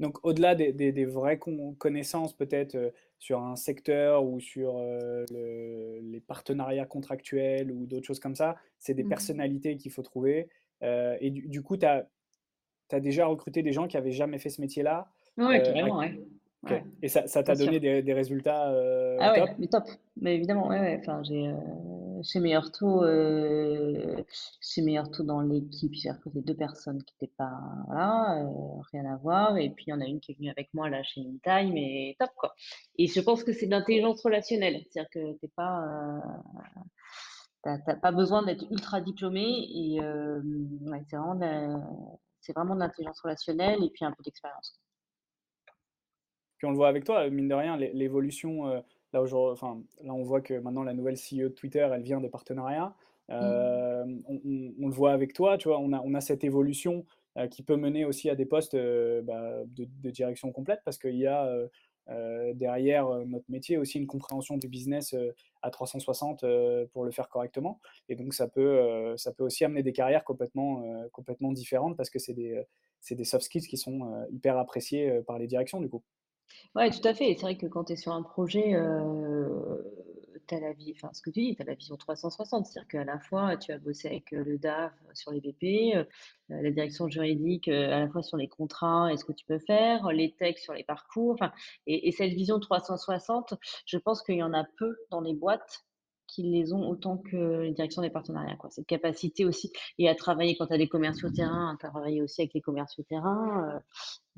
[SPEAKER 1] Donc, au-delà des, vraies connaissances, peut-être euh, sur un secteur ou sur euh, les partenariats contractuels ou d'autres choses comme ça, c'est des mmh personnalités qu'il faut trouver. Euh, et du, coup, tu as, déjà recruté des gens qui n'avaient jamais fait ce métier-là.
[SPEAKER 2] Oui, carrément, ouais.
[SPEAKER 1] Et ça t'a donné des, résultats
[SPEAKER 2] ah top? mais top. Mais évidemment, ouais, Enfin, j'ai chez Meilleur Taux, euh, chez Meilleur Taux dans l'équipe, j'ai recruté deux personnes qui n'étaient pas, voilà, euh, rien à voir. Et puis, il y en a une qui est venue avec moi là chez InTime et top, quoi. Et je pense que c'est de l'intelligence relationnelle. C'est-à-dire que t'es pas, euh, pas besoin d'être ultra diplômé et euh, c'est vraiment de l'intelligence relationnelle et puis un peu d'expérience.
[SPEAKER 1] Puis on le voit avec toi, mine de rien, l'évolution Là, enfin, là, on voit que maintenant la nouvelle CEO de Twitter, elle vient des partenariats. Euh, mmh. on, le voit avec toi, tu vois, on a, on a cette évolution euh, qui peut mener aussi à des postes euh, bah, de, direction complète parce qu'il y a derrière notre métier aussi une compréhension du business à 360 pour le faire correctement. Et donc, ça peut, ça peut aussi amener des carrières complètement, complètement différentes parce que c'est des, des soft skills qui sont hyper appréciés par les directions, du coup.
[SPEAKER 2] Ouais, tout à fait. Et c'est vrai que quand tu es sur un projet, euh, tu as la enfin, ce que tu dis, tu as la vision 360. C'est-à-dire qu'à la fois, tu as bossé avec euh, le DAF sur les BP, euh, la direction juridique, à la fois sur les contrats et ce que tu peux faire, les textes sur les parcours. Et, et cette vision 360, je pense qu'il y en a peu dans les boîtes qui les ont autant que les directions des partenariats. Cette capacité aussi, et à travailler quand tu as des commerciaux terrain, à travailler aussi avec les commerciaux terrain.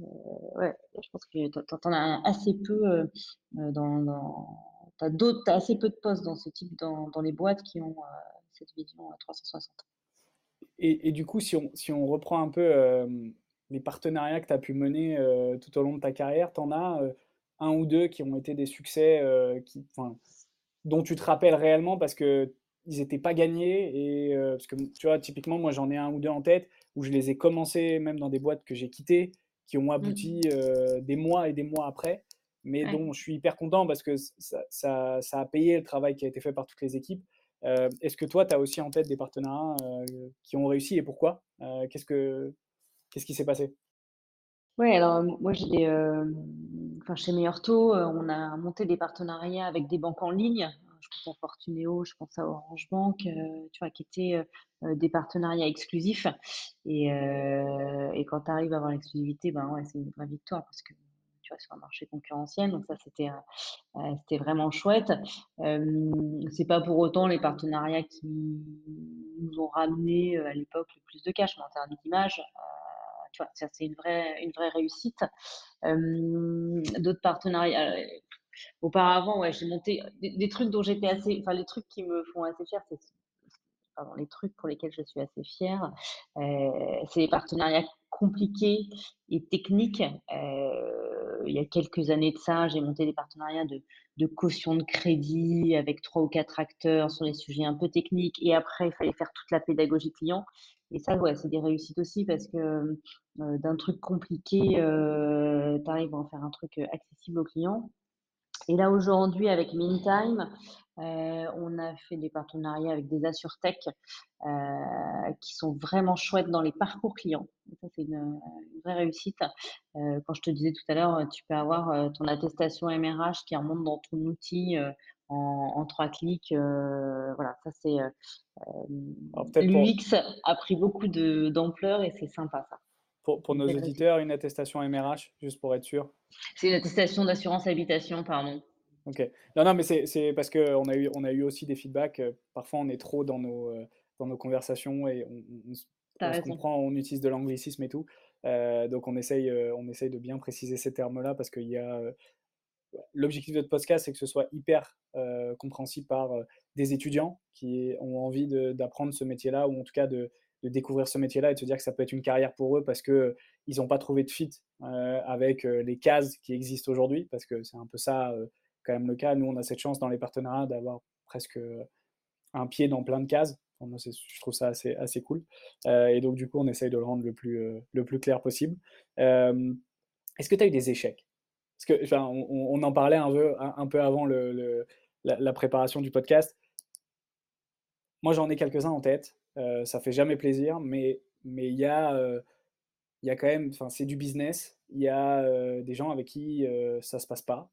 [SPEAKER 2] Euh, euh, ouais, je pense que tu en as assez peu euh, dans. dans tu as, assez peu de postes dans ce type, dans, dans les boîtes qui ont cette vision à 360.
[SPEAKER 1] Et, et, du coup, si on, si on reprend un peu les partenariats que tu as pu mener tout au long de ta carrière, tu en as un ou deux qui ont été des succès, qui, dont tu te rappelles réellement parce que ils n'étaient pas gagnés et parce que tu vois typiquement moi j'en ai un ou deux en tête où je les ai commencés même dans des boîtes que j'ai quittées qui ont abouti mmh. des mois et des mois après mais dont je suis hyper content parce que ça, ça, ça, a payé le travail qui a été fait par toutes les équipes. Est-ce que toi, tu as aussi en tête des partenariats qui ont réussi et pourquoi? Qu'est-ce que qu'est-ce qui s'est passé?
[SPEAKER 2] Oui, alors moi, j'ai chez Meilleur Taux, on a monté des partenariats avec des banques en ligne je pense à Fortuneo, je pense à Orange Bank, euh, tu vois, qui étaient euh, euh, des partenariats exclusifs. Et, quand tu arrives à avoir l'exclusivité, ben c'est une vraie victoire parce que tu vois, sur un marché concurrentiel. Donc ça, c'était vraiment chouette. c'est pas pour autant les partenariats qui nous ont ramené à l'époque le plus de cash, mais en termes d'image, c'est une vraie une vraie réussite. D'autres partenariats, Auparavant, ouais, j'ai monté des, trucs dont j'étais assez, enfin les trucs qui me font assez fière, c'est les trucs pour lesquels je suis assez fière, euh, c'est les partenariats compliqués et techniques. Euh, il y a quelques années de ça, j'ai monté des partenariats de, de caution de crédit avec trois ou quatre acteurs sur des sujets un peu techniques. Et après, il fallait faire toute la pédagogie client. Et ça, c'est des réussites aussi parce que euh, d'un truc compliqué, tu arrives à en faire un truc accessible au client. Et là, aujourd'hui, avec Meantime, euh, on a fait des partenariats avec des AssureTech euh, qui sont vraiment chouettes dans les parcours clients. Ça, c'est une, vraie réussite. Euh, quand je te disais tout à l'heure, tu peux avoir ton attestation MRH qui remonte dans ton outil en, trois clics. voilà, ça, c'est. L'UX a pris beaucoup d'ampleur et c'est sympa, ça.
[SPEAKER 1] Pour, nos auditeurs, une attestation MRH, juste pour être sûr?
[SPEAKER 2] C'est une attestation d'assurance habitation, pardon.
[SPEAKER 1] Ok. Non, non, mais c'est parce qu'on a, eu, on a eu aussi des feedbacks. Euh, parfois, on est trop dans nos, euh, dans nos conversations et on, on, se comprend, on utilise de l'anglicisme et tout. Euh, donc, on essaye, on essaye de bien préciser ces termes-là parce qu'il y a. L'objectif de notre podcast, c'est que ce soit hyper compréhensible par des étudiants qui ont envie d'apprendre ce métier-là ou en tout cas de, découvrir ce métier-là et de se dire que ça peut être une carrière pour eux parce qu'ils n'ont pas trouvé de fit avec les cases qui existent aujourd'hui, parce que c'est un peu ça quand même le cas. Nous, on a cette chance dans les partenariats d'avoir presque un pied dans plein de cases. je trouve ça assez, assez cool. et donc, du coup, on essaye de le rendre le plus, le plus clair possible. Est-ce que tu as eu des échecs? Parce que, enfin, on, en parlait un peu, avant la, préparation du podcast. Moi, j'en ai quelques-uns en tête. Euh, ça fait jamais plaisir, mais mais il y a euh, il y a quand même, enfin c'est du business. Il y a euh, des gens avec qui ça se passe pas.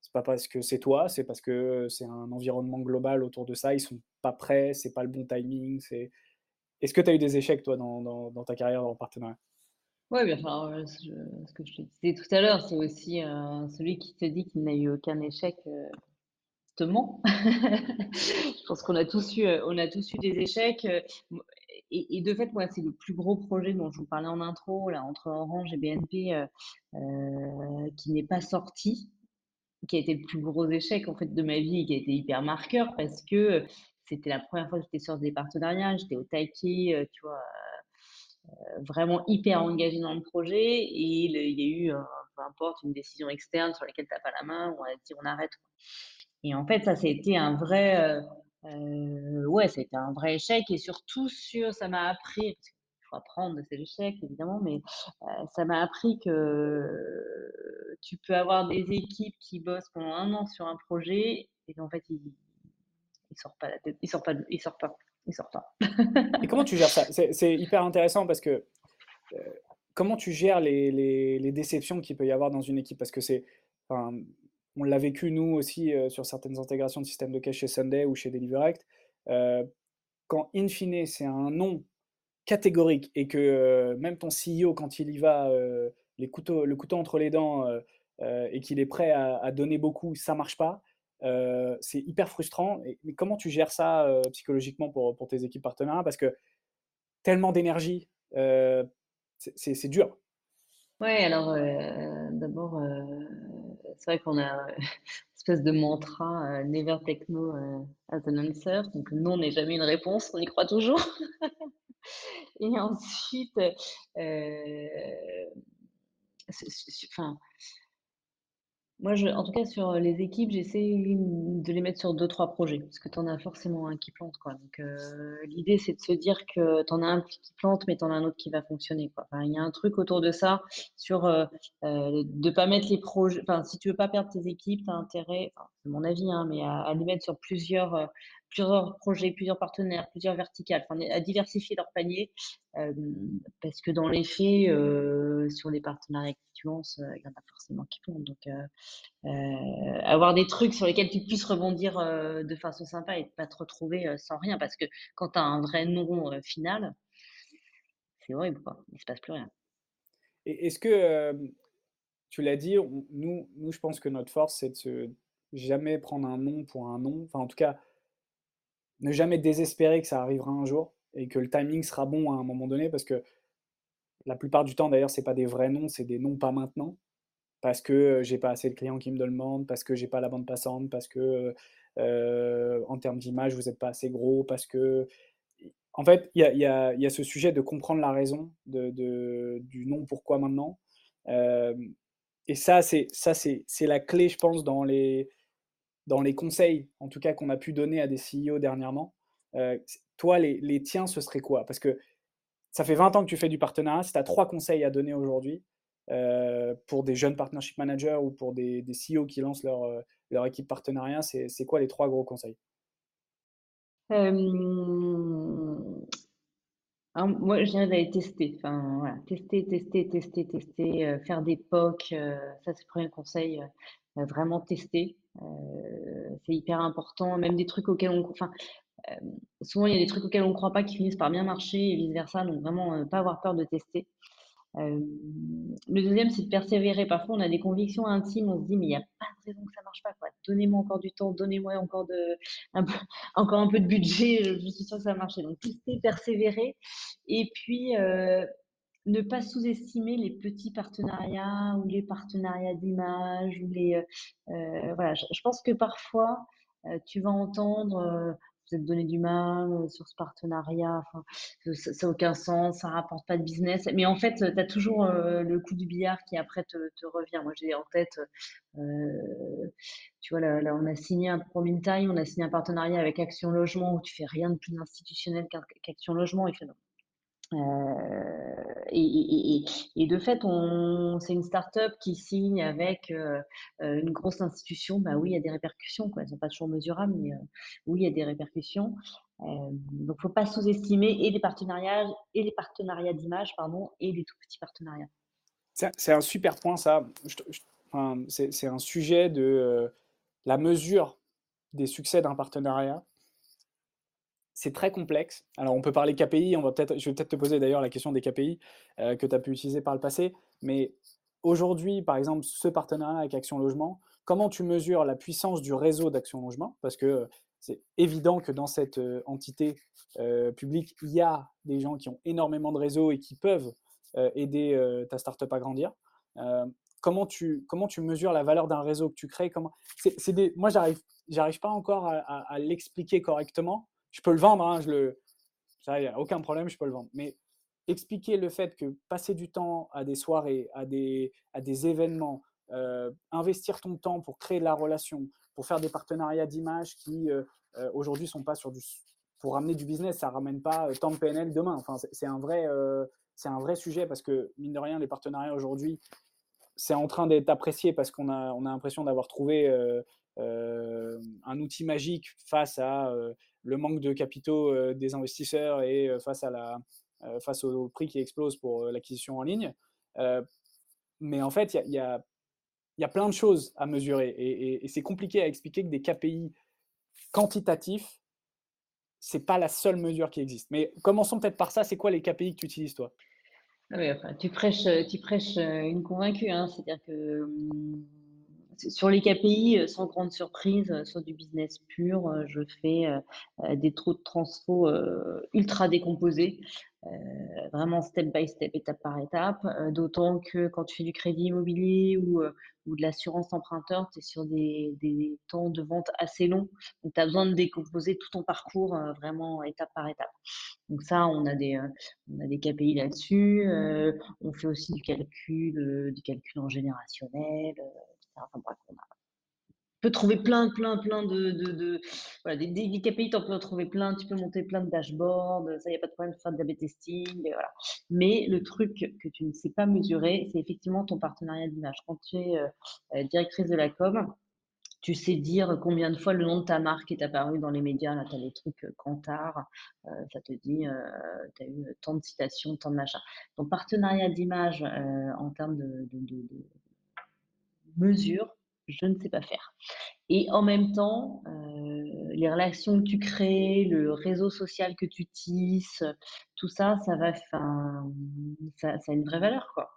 [SPEAKER 1] c'est pas parce que c'est toi, c'est parce que c'est un environnement global autour de ça. Ils sont pas prêts, c'est pas le bon timing. C'est est-ce que tu as eu des échecs, toi, dans, dans ta carrière en partenariat?
[SPEAKER 2] Oui, bien, enfin, ce que je te disais tout à l'heure, c'est aussi celui qui te dit qu'il n'a eu aucun échec tristement. je pense qu'on a tous eu, on a tous eu des échecs. Et, de fait, moi, c'est le plus gros projet dont je vous parlais en intro, là, entre Orange et BNP, qui n'est pas sorti, qui a été le plus gros échec en fait de ma vie et qui a été hyper marqueur parce que c'était la première fois que j'étais sur des partenariats, j'étais au taquet, tu vois, vraiment hyper engagée dans le projet et il, y a eu, peu importe, une décision externe sur laquelle tu n'as pas la main, on a dit on arrête. Et en fait, ça, c'était un vrai, ouais, c'était un vrai échec et surtout sur, ça m'a appris, parce qu'il faut apprendre de ces échecs évidemment, mais ça m'a appris que tu peux avoir des équipes qui bossent pendant un an sur un projet et en fait, ils, il sort pas la tête, il sort pas, il sort pas, il sort pas.
[SPEAKER 1] et comment tu gères ça? C'est hyper intéressant parce que euh, comment tu gères les, déceptions qu'il peut y avoir dans une équipe? Parce que c'est, on l'a vécu nous aussi euh, sur certaines intégrations de systèmes de cache chez Sunday ou chez DeliverAct. Euh, quand in fine c'est un non catégorique et que même ton CEO quand il y va les couteaux, le couteau entre les dents et qu'il est prêt à, à, donner beaucoup, ça marche pas c'est hyper frustrant. Mais comment tu gères ça psychologiquement pour, pour, tes équipes partenaires? Parce que tellement d'énergie, c'est dur.
[SPEAKER 2] Ouais, alors d'abord, c'est vrai qu'on a une espèce de mantra never take no as an answer. Donc non n'est jamais une réponse, on y croit toujours. Et ensuite, enfin, moi, je, en tout cas, sur les équipes, j'essaie de les mettre sur deux, trois projets, parce que tu en as forcément un qui plante, quoi. Donc, euh, l'idée, c'est de se dire que tu en as un qui plante, mais tu en as un autre qui va fonctionner, quoi. il y a un truc autour de ça, sur euh, euh, de pas mettre les projets. Enfin, si tu veux pas perdre tes équipes, tu as intérêt, c'est mon avis, hein, mais à, les mettre sur plusieurs, plusieurs projets, plusieurs partenaires, plusieurs verticales, à diversifier leur panier, parce que dans les faits, sur les partenariats qui lancent, il n'y en a forcément qui font. Donc, avoir des trucs sur lesquels tu puisses rebondir de façon sympa et pas te retrouver sans rien, parce que quand tu as un vrai non final, c'est horrible. Il ne se passe plus rien.
[SPEAKER 1] Est-ce que, tu l'as dit, nous, nous, je pense que notre force, c'est de se jamais prendre un non pour un non. Enfin, en tout cas, ne jamais désespérer que ça arrivera un jour et que le timing sera bon à un moment donné parce que la plupart du temps d'ailleurs c'est pas des vrais noms, c'est des noms pas maintenant parce que j'ai pas assez de clients qui me demandent, parce que j'ai pas la bande passante, parce que en termes d'image vous n'êtes pas assez gros, parce que en fait il y a, ce sujet de comprendre la raison de, du non pourquoi maintenant. et ça c'est la clé je pense dans les dans les conseils, en tout cas, qu'on a pu donner à des CEO dernièrement, euh, toi, les, tiens, ce serait quoi? Parce que ça fait 20 ans que tu fais du partenariat. Si tu as trois conseils à donner aujourd'hui euh, pour des jeunes partnership managers ou pour des, des CEO qui lancent leur, euh, leur équipe partenariat, c'est quoi les trois gros conseils?
[SPEAKER 2] Moi, je dirais d'aller tester. Enfin, voilà, tester, tester, tester, tester, faire des POC. ça, c'est le premier conseil. vraiment tester. Euh, c'est hyper important, même des trucs auxquels on. Enfin, euh, souvent, il y a des trucs auxquels on ne croit pas qui finissent par bien marcher et vice-versa. Donc, vraiment, euh, pas avoir peur de tester. le deuxième, c'est de persévérer. Parfois, on a des convictions intimes, on se dit, mais il n'y a pas de raison que ça ne marche pas. Donnez-moi encore du temps, donnez-moi encore, de, un peu, encore un peu de budget, je suis sûre que ça va marcher. Donc, tester, persévérer. Et puis, ne pas sous-estimer les petits partenariats ou les partenariats d'image ou les euh, euh, voilà je, pense que parfois euh, tu vas entendre vous êtes donné du mal sur ce partenariat ça n'a aucun sens ça rapporte pas de business mais en fait tu as toujours le coup du billard qui après te, revient. Moi j'ai en tête tu vois là, on a signé un premier time on a signé un partenariat avec Action Logement où tu fais rien de plus institutionnel qu'Action Logement. Et euh, et, de fait, c'est une start-up qui signe avec euh, euh, une grosse institution. Bah oui, il y a des répercussions. Quoi. Elles ne sont pas toujours mesurables, mais oui, il y a des répercussions. donc, il ne faut pas sous-estimer et les partenariats et les partenariats d'image, pardon, et les tout petits partenariats.
[SPEAKER 1] C'est un super point, ça. c'est un sujet de la mesure des succès d'un partenariat c'est très complexe. Alors, on peut parler KPI, on va peut-être, je vais peut-être te poser d'ailleurs la question des KPI euh, que tu as pu utiliser par le passé, mais aujourd'hui, par exemple, ce partenariat avec Action Logement, comment tu mesures la puissance du réseau d'Action Logement? Parce que c'est évident que dans cette entité publique, il y a des gens qui ont énormément de réseaux et qui peuvent aider ta startup à grandir. comment, tu, comment tu mesures la valeur d'un réseau que tu crées? Comment... c'est, des... Moi, j'arrive, j'arrive pas encore à, l'expliquer correctement. Je peux le vendre, hein, je le... il n'y a aucun problème, je peux le vendre. Mais expliquer le fait que passer du temps à des soirées, à des, à des événements, euh, investir ton temps pour créer de la relation, pour faire des partenariats d'image qui euh, euh, aujourd'hui sont pas sur du pour ramener du business, ça ramène pas tant de PNL demain. Enfin, c'est un c'est un vrai sujet parce que mine de rien, les partenariats aujourd'hui, c'est en train d'être apprécié parce qu'on a on a l'impression d'avoir trouvé un outil magique face à le manque de capitaux des investisseurs et face à la face au prix qui explose pour l'acquisition en ligne. mais en fait, il y a, y a plein de choses à mesurer et, c'est compliqué à expliquer que des KPI quantitatifs, c'est pas la seule mesure qui existe. Mais commençons peut-être par ça. C'est quoi les KPI que tu utilises toi?
[SPEAKER 2] Ah tu prêches, tu prêches euh, une convaincue. Hein. C'est-à-dire que hum, sur les KPI, euh, sans grande surprise, euh, sur du business pur, je fais des trous de transfo ultra décomposés euh, vraiment step by step, étape par étape. Euh, d'autant que quand tu fais du crédit immobilier ou, euh, ou de l'assurance emprunteur, tu es sur des, des, temps de vente assez longs. Donc, tu as besoin de décomposer tout ton parcours vraiment étape par étape. Donc, ça, on a des, on a des KPI là-dessus. on fait aussi du calcul, du calcul en générationnel. Peux trouver plein, plein, plein de. voilà, des, KPI, tu peux en trouver plein. Tu peux monter plein de dashboards. Ça, il n'y a pas de problème de faire de l'AB testing. Voilà. Mais le truc que tu ne sais pas mesurer, c'est effectivement ton partenariat d'image. Quand tu es euh, directrice de la com, tu sais dire combien de fois le nom de ta marque est apparu dans les médias. Là, tu as les trucs euh, Kantar, euh, ça te dit, euh, tu as eu tant de citations, tant de machins. Ton partenariat d'image en termes de, de mesure, je ne sais pas faire. Et en même temps, euh, les relations que tu crées, le réseau social que tu tisses, tout ça, ça va, ça, ça a une vraie valeur, quoi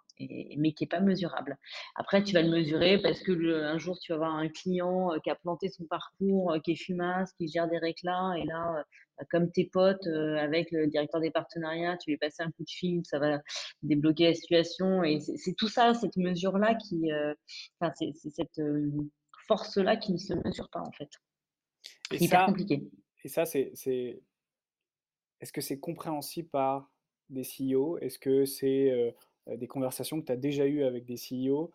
[SPEAKER 2] mais qui n'est pas mesurable. Après, tu vas le mesurer parce que un jour, tu vas avoir un client euh, qui a planté son parcours, euh, qui est fumasse, qui gère des réclats, et là, euh, bah, comme tes potes, avec le directeur des partenariats, tu lui passer un coup de fil, ça va débloquer la situation. Et c'est tout ça, cette mesure-là qui, enfin, c'est cette force-là qui ne se mesure pas en fait. C'est hyper compliqué.
[SPEAKER 1] Et ça, c'est, est-ce que c'est compréhensible par des CEO Est-ce que c'est euh, des conversations que tu as déjà eues avec des CEO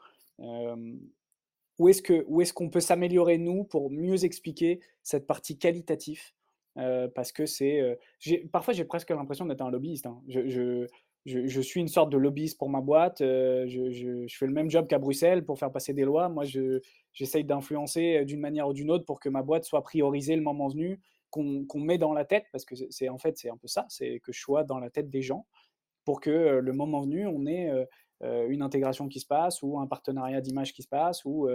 [SPEAKER 1] où est-ce que où est-ce qu'on peut s'améliorer nous pour mieux expliquer cette partie qualitative? Euh, parce que c'est euh, parfois j'ai presque l'impression d'être un lobbyiste hein. je, je, je, suis une sorte de lobbyiste pour ma boîte je, je, fais le même job qu'à Bruxelles pour faire passer des lois. Moi j'essaye d'influencer d'une manière ou d'une autre pour que ma boîte soit priorisée le moment venu qu'on met dans la tête parce que c'est en fait c'est un peu ça c'est que je sois dans la tête des gens pour que le moment venu, on ait une intégration qui se passe ou un partenariat d'image qui se passe ou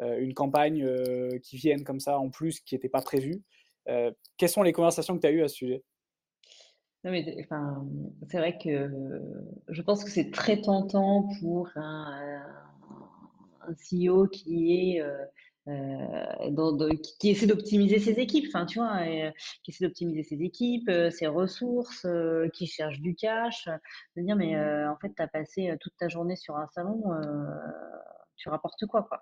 [SPEAKER 1] une campagne qui vienne comme ça en plus qui n'était pas prévue. quelles sont les conversations que tu as eues à ce sujet?
[SPEAKER 2] C'est vrai que je pense que c'est très tentant pour un, CEO qui est qui, essaie d'optimiser ses équipes, enfin tu vois, euh, qui essaie d'optimiser ses équipes, euh, ses ressources, qui cherche du cash, de dire mais en fait tu as passé toute ta journée sur un salon, tu rapportes quoi quoi.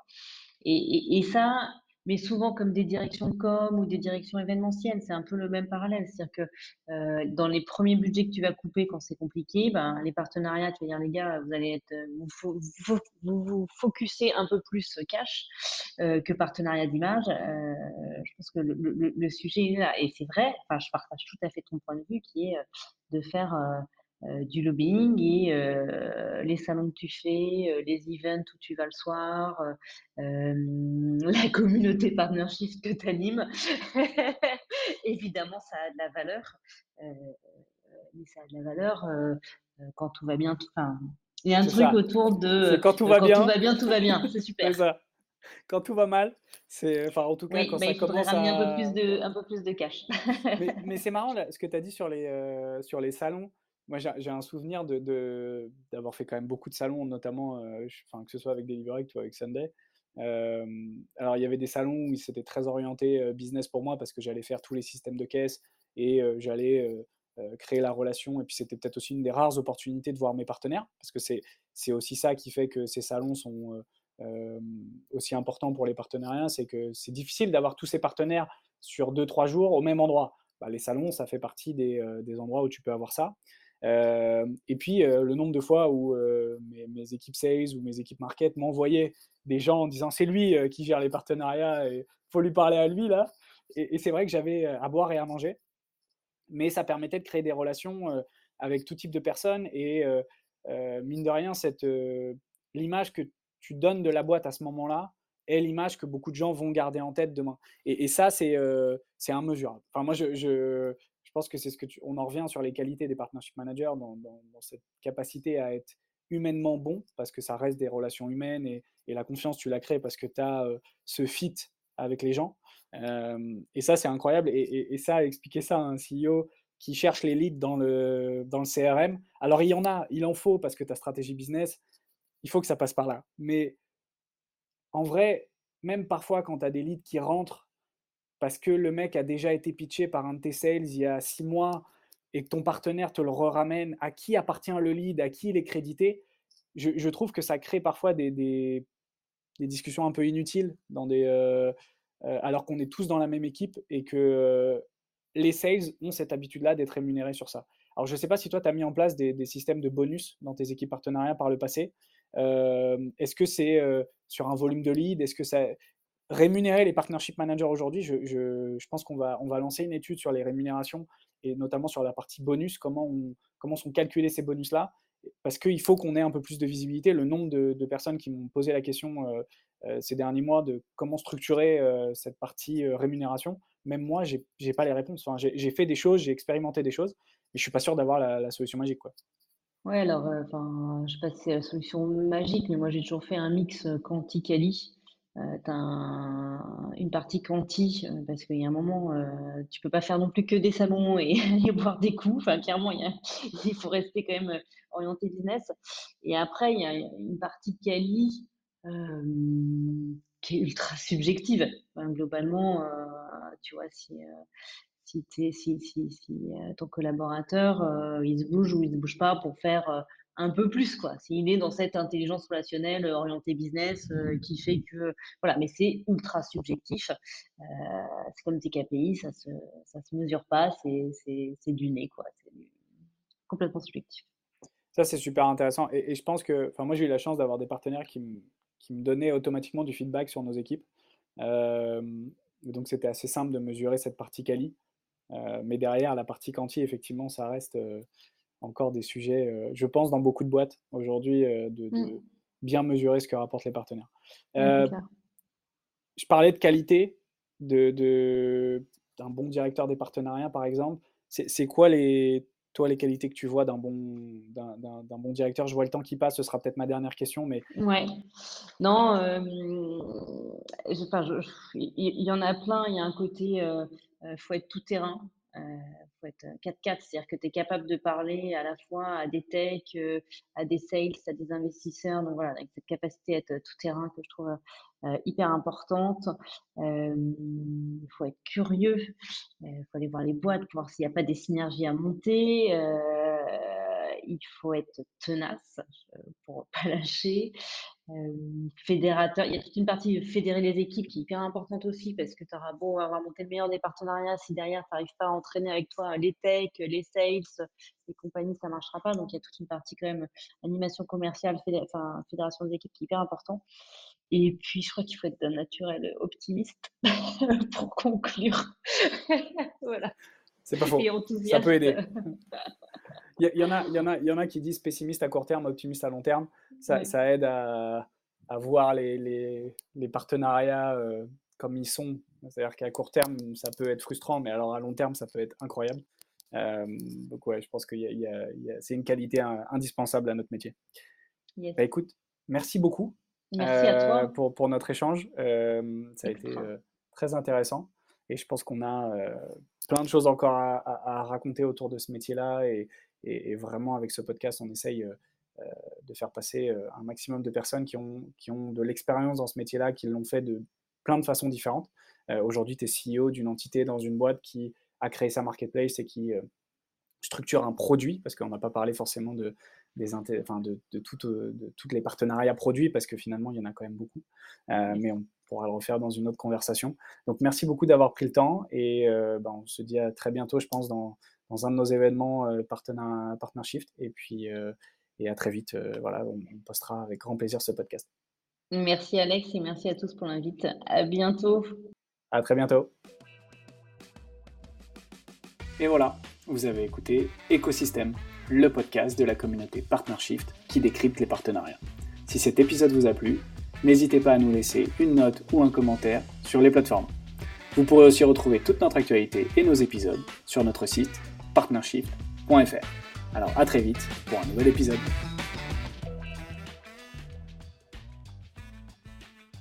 [SPEAKER 2] Et, et, ça, mais souvent comme des directions de com ou des directions événementielles. C'est un peu le même parallèle. C'est-à-dire que euh, dans les premiers budgets que tu vas couper quand c'est compliqué, ben, les partenariats, tu vas dire les gars, vous allez être, vous vous, vous, focuser un peu plus cash euh, que partenariat d'image. Euh, je pense que le, le, le, sujet est là. Et c'est vrai, enfin, je partage tout à fait ton point de vue qui est de faire euh, du lobbying et euh, les salons que tu fais, euh, les events où tu vas le soir, la communauté partnership que tu animes. Évidemment, ça a de la valeur. mais ça a de la valeur quand tout va bien. Enfin, il y a un truc autour de
[SPEAKER 1] quand tout va bien.
[SPEAKER 2] Tout va bien, tout va bien. C'est super.
[SPEAKER 1] ça. Quand tout va mal, c'est enfin en tout cas quand ça
[SPEAKER 2] il
[SPEAKER 1] commence
[SPEAKER 2] ramener un peu plus de un peu plus de cash.
[SPEAKER 1] mais, mais c'est marrant là, ce que tu as dit sur les sur les salons. Moi, j'ai un souvenir d'avoir de, fait quand même beaucoup de salons, notamment, euh, que ce soit avec Deliverect ou avec Sunday. alors, il y avait des salons où c'était très orienté business pour moi parce que j'allais faire tous les systèmes de caisse et j'allais créer la relation. Et puis, c'était peut-être aussi une des rares opportunités de voir mes partenaires parce que c'est aussi ça qui fait que ces salons sont aussi importants pour les partenariats. C'est que c'est difficile d'avoir tous ces partenaires sur 2-3 jours au même endroit. Bah, les salons, ça fait partie des, des endroits où tu peux avoir ça. Euh, et puis, euh, le nombre de fois où euh, mes, équipes sales ou mes équipes market m'envoyaient des gens en disant c'est lui qui gère les partenariats et faut lui parler à lui là. Et, c'est vrai que j'avais à boire et à manger, mais ça permettait de créer des relations avec tout type de personnes et mine de rien, cette l'image que tu donnes de la boîte à ce moment-là est l'image que beaucoup de gens vont garder en tête demain. Et, ça, c'est c'est immesurable. Enfin, moi, je, pense que c'est ce que tu, on en revient sur les qualités des partnership managers dans, cette capacité à être humainement bon parce que ça reste des relations humaines et, la confiance tu la crées parce que tu as euh, ce fit avec les gens. Et ça c'est incroyable et, ça expliquer ça à un CEO qui cherche les leads dans le, dans le CRM alors il y en a il en faut parce que ta stratégie business il faut que ça passe par là. Mais en vrai même parfois quand tu as des leads qui rentrent parce que le mec a déjà été pitché par un de tes sales il y a six mois et que ton partenaire te le ramène, à qui appartient le lead, à qui il est crédité, je, trouve que ça crée parfois des, des, discussions un peu inutiles dans des, euh, euh, alors qu'on est tous dans la même équipe et que euh, les sales ont cette habitude-là d'être rémunérés sur ça. Alors, je ne sais pas si toi, tu as mis en place des, systèmes de bonus dans tes équipes partenariats par le passé. Est-ce que c'est sur un volume de lead? Est-ce que rémunérer les partnership managers aujourd'hui, je, pense qu'on va, on va lancer une étude sur les rémunérations et notamment sur la partie bonus, comment, comment sont calculés ces bonus-là, parce qu'il faut qu'on ait un peu plus de visibilité. Le nombre de, personnes qui m'ont posé la question euh, euh, ces derniers mois de comment structurer euh, cette partie rémunération, même moi, je n'ai pas les réponses. J'ai fait des choses, j'ai expérimenté des choses, mais je ne suis pas sûr d'avoir la, solution magique. Quoi.
[SPEAKER 2] Ouais, alors, enfin, je sais pas si c'est la solution magique, mais moi j'ai toujours fait un mix quanti-quali. Euh, as une partie quanti, euh, parce qu'il y a un moment, euh, tu peux pas faire non plus que des salons et, boire des coups. Enfin, clairement, il, il, faut rester quand même orienté business. Et après, il y a une partie quali qui est ultra subjective. globalement, tu vois, si, si, si, si, ton collaborateur, il se bouge ou il se bouge pas pour faire un peu plus, quoi. S'il est dans cette intelligence relationnelle euh, orientée business euh, qui fait que, voilà, mais c'est ultra subjectif. Euh, c'est comme tes KPI, ça se, ça se mesure pas, c'est du nez, quoi. C'est complètement subjectif.
[SPEAKER 1] Ça, c'est super intéressant. Et, je pense que, enfin, moi, j'ai eu la chance d'avoir des partenaires qui me, qui me donnaient automatiquement du feedback sur nos équipes. donc, c'était assez simple de mesurer cette partie quali. mais derrière, la partie quanti, effectivement, ça reste encore des sujets, euh, je pense, dans beaucoup de boîtes aujourd'hui, euh, de, mmh. bien mesurer ce que rapportent les partenaires. Euh, je parlais de qualité, de, d'un bon directeur des partenariats, par exemple. C'est quoi les, toi, les qualités que tu vois d'un bon, d'un, bon directeur? Je vois le temps qui passe, ce sera peut-être ma dernière question, mais...
[SPEAKER 2] Ouais. Non, il y, en a plein. Il y a un côté, il faut être tout terrain. Il faut être 4-4, c'est-à-dire que tu es capable de parler à la fois à des techs, euh, à des sales, à des investisseurs. Donc voilà, avec cette capacité à être tout terrain que je trouve euh, hyper importante. Il faut être curieux, il faut aller voir les boîtes pour voir s'il n'y a pas des synergies à monter. Il faut être tenace pour pas lâcher fédérateur. Il y a toute une partie de fédérer les équipes qui est hyper importante aussi parce que tu auras beau avoir monté le meilleur des partenariats, si derrière tu n'arrives pas à entraîner avec toi les techs, les sales, les compagnies, ça ne marchera pas. Donc il y a toute une partie quand même animation commerciale, enfin, fédération des équipes qui est hyper important. Et puis je crois qu'il faut être d'un naturel optimiste pour conclure.
[SPEAKER 1] voilà. C'est pas faux. Ça peut aider. Il y, en a, y, en a, y en a qui disent pessimiste à court terme, optimiste à long terme. Ça, ça aide à, à voir les, les, les partenariats euh, comme ils sont. C'est-à-dire qu'à court terme, ça peut être frustrant, mais alors à long terme, ça peut être incroyable. Euh, donc ouais, je pense que c'est une qualité indispensable à notre métier. Bah, écoute, merci beaucoup.
[SPEAKER 2] Merci à toi.
[SPEAKER 1] Euh, pour, pour, notre échange. ça a été très intéressant. Et je pense qu'on a plein de choses encore à, à, raconter autour de ce métier-là et, et, vraiment, avec ce podcast, on essaye euh, de faire passer un maximum de personnes qui ont, qui ont de l'expérience dans ce métier-là, qui l'ont fait de plein de façons différentes. Aujourd'hui, tu es CEO d'une entité dans une boîte qui a créé sa marketplace et qui structure un produit, parce qu'on n'a pas parlé forcément de, des enfin de, de, de toutes les partenariats produits, parce que finalement, il y en a quand même beaucoup. mais on pourra le refaire dans une autre conversation. Donc, merci beaucoup d'avoir pris le temps et ben, on se dit à très bientôt, je pense, dans, dans un de nos événements euh, partenaire, Shift. Et puis, et à très vite. voilà, on, on postera avec grand plaisir ce podcast.
[SPEAKER 2] Merci Alex et merci à tous pour l'invite. À bientôt.
[SPEAKER 1] À très bientôt. Et voilà, vous avez écouté Écosystème, le podcast de la communauté PartnerShift qui décrypte les partenariats. Si cet épisode vous a plu, n'hésitez pas à nous laisser une note ou un commentaire sur les plateformes. Vous pourrez aussi retrouver toute notre actualité et nos épisodes sur notre site partnershift.fr. Alors à très vite pour un nouvel épisode.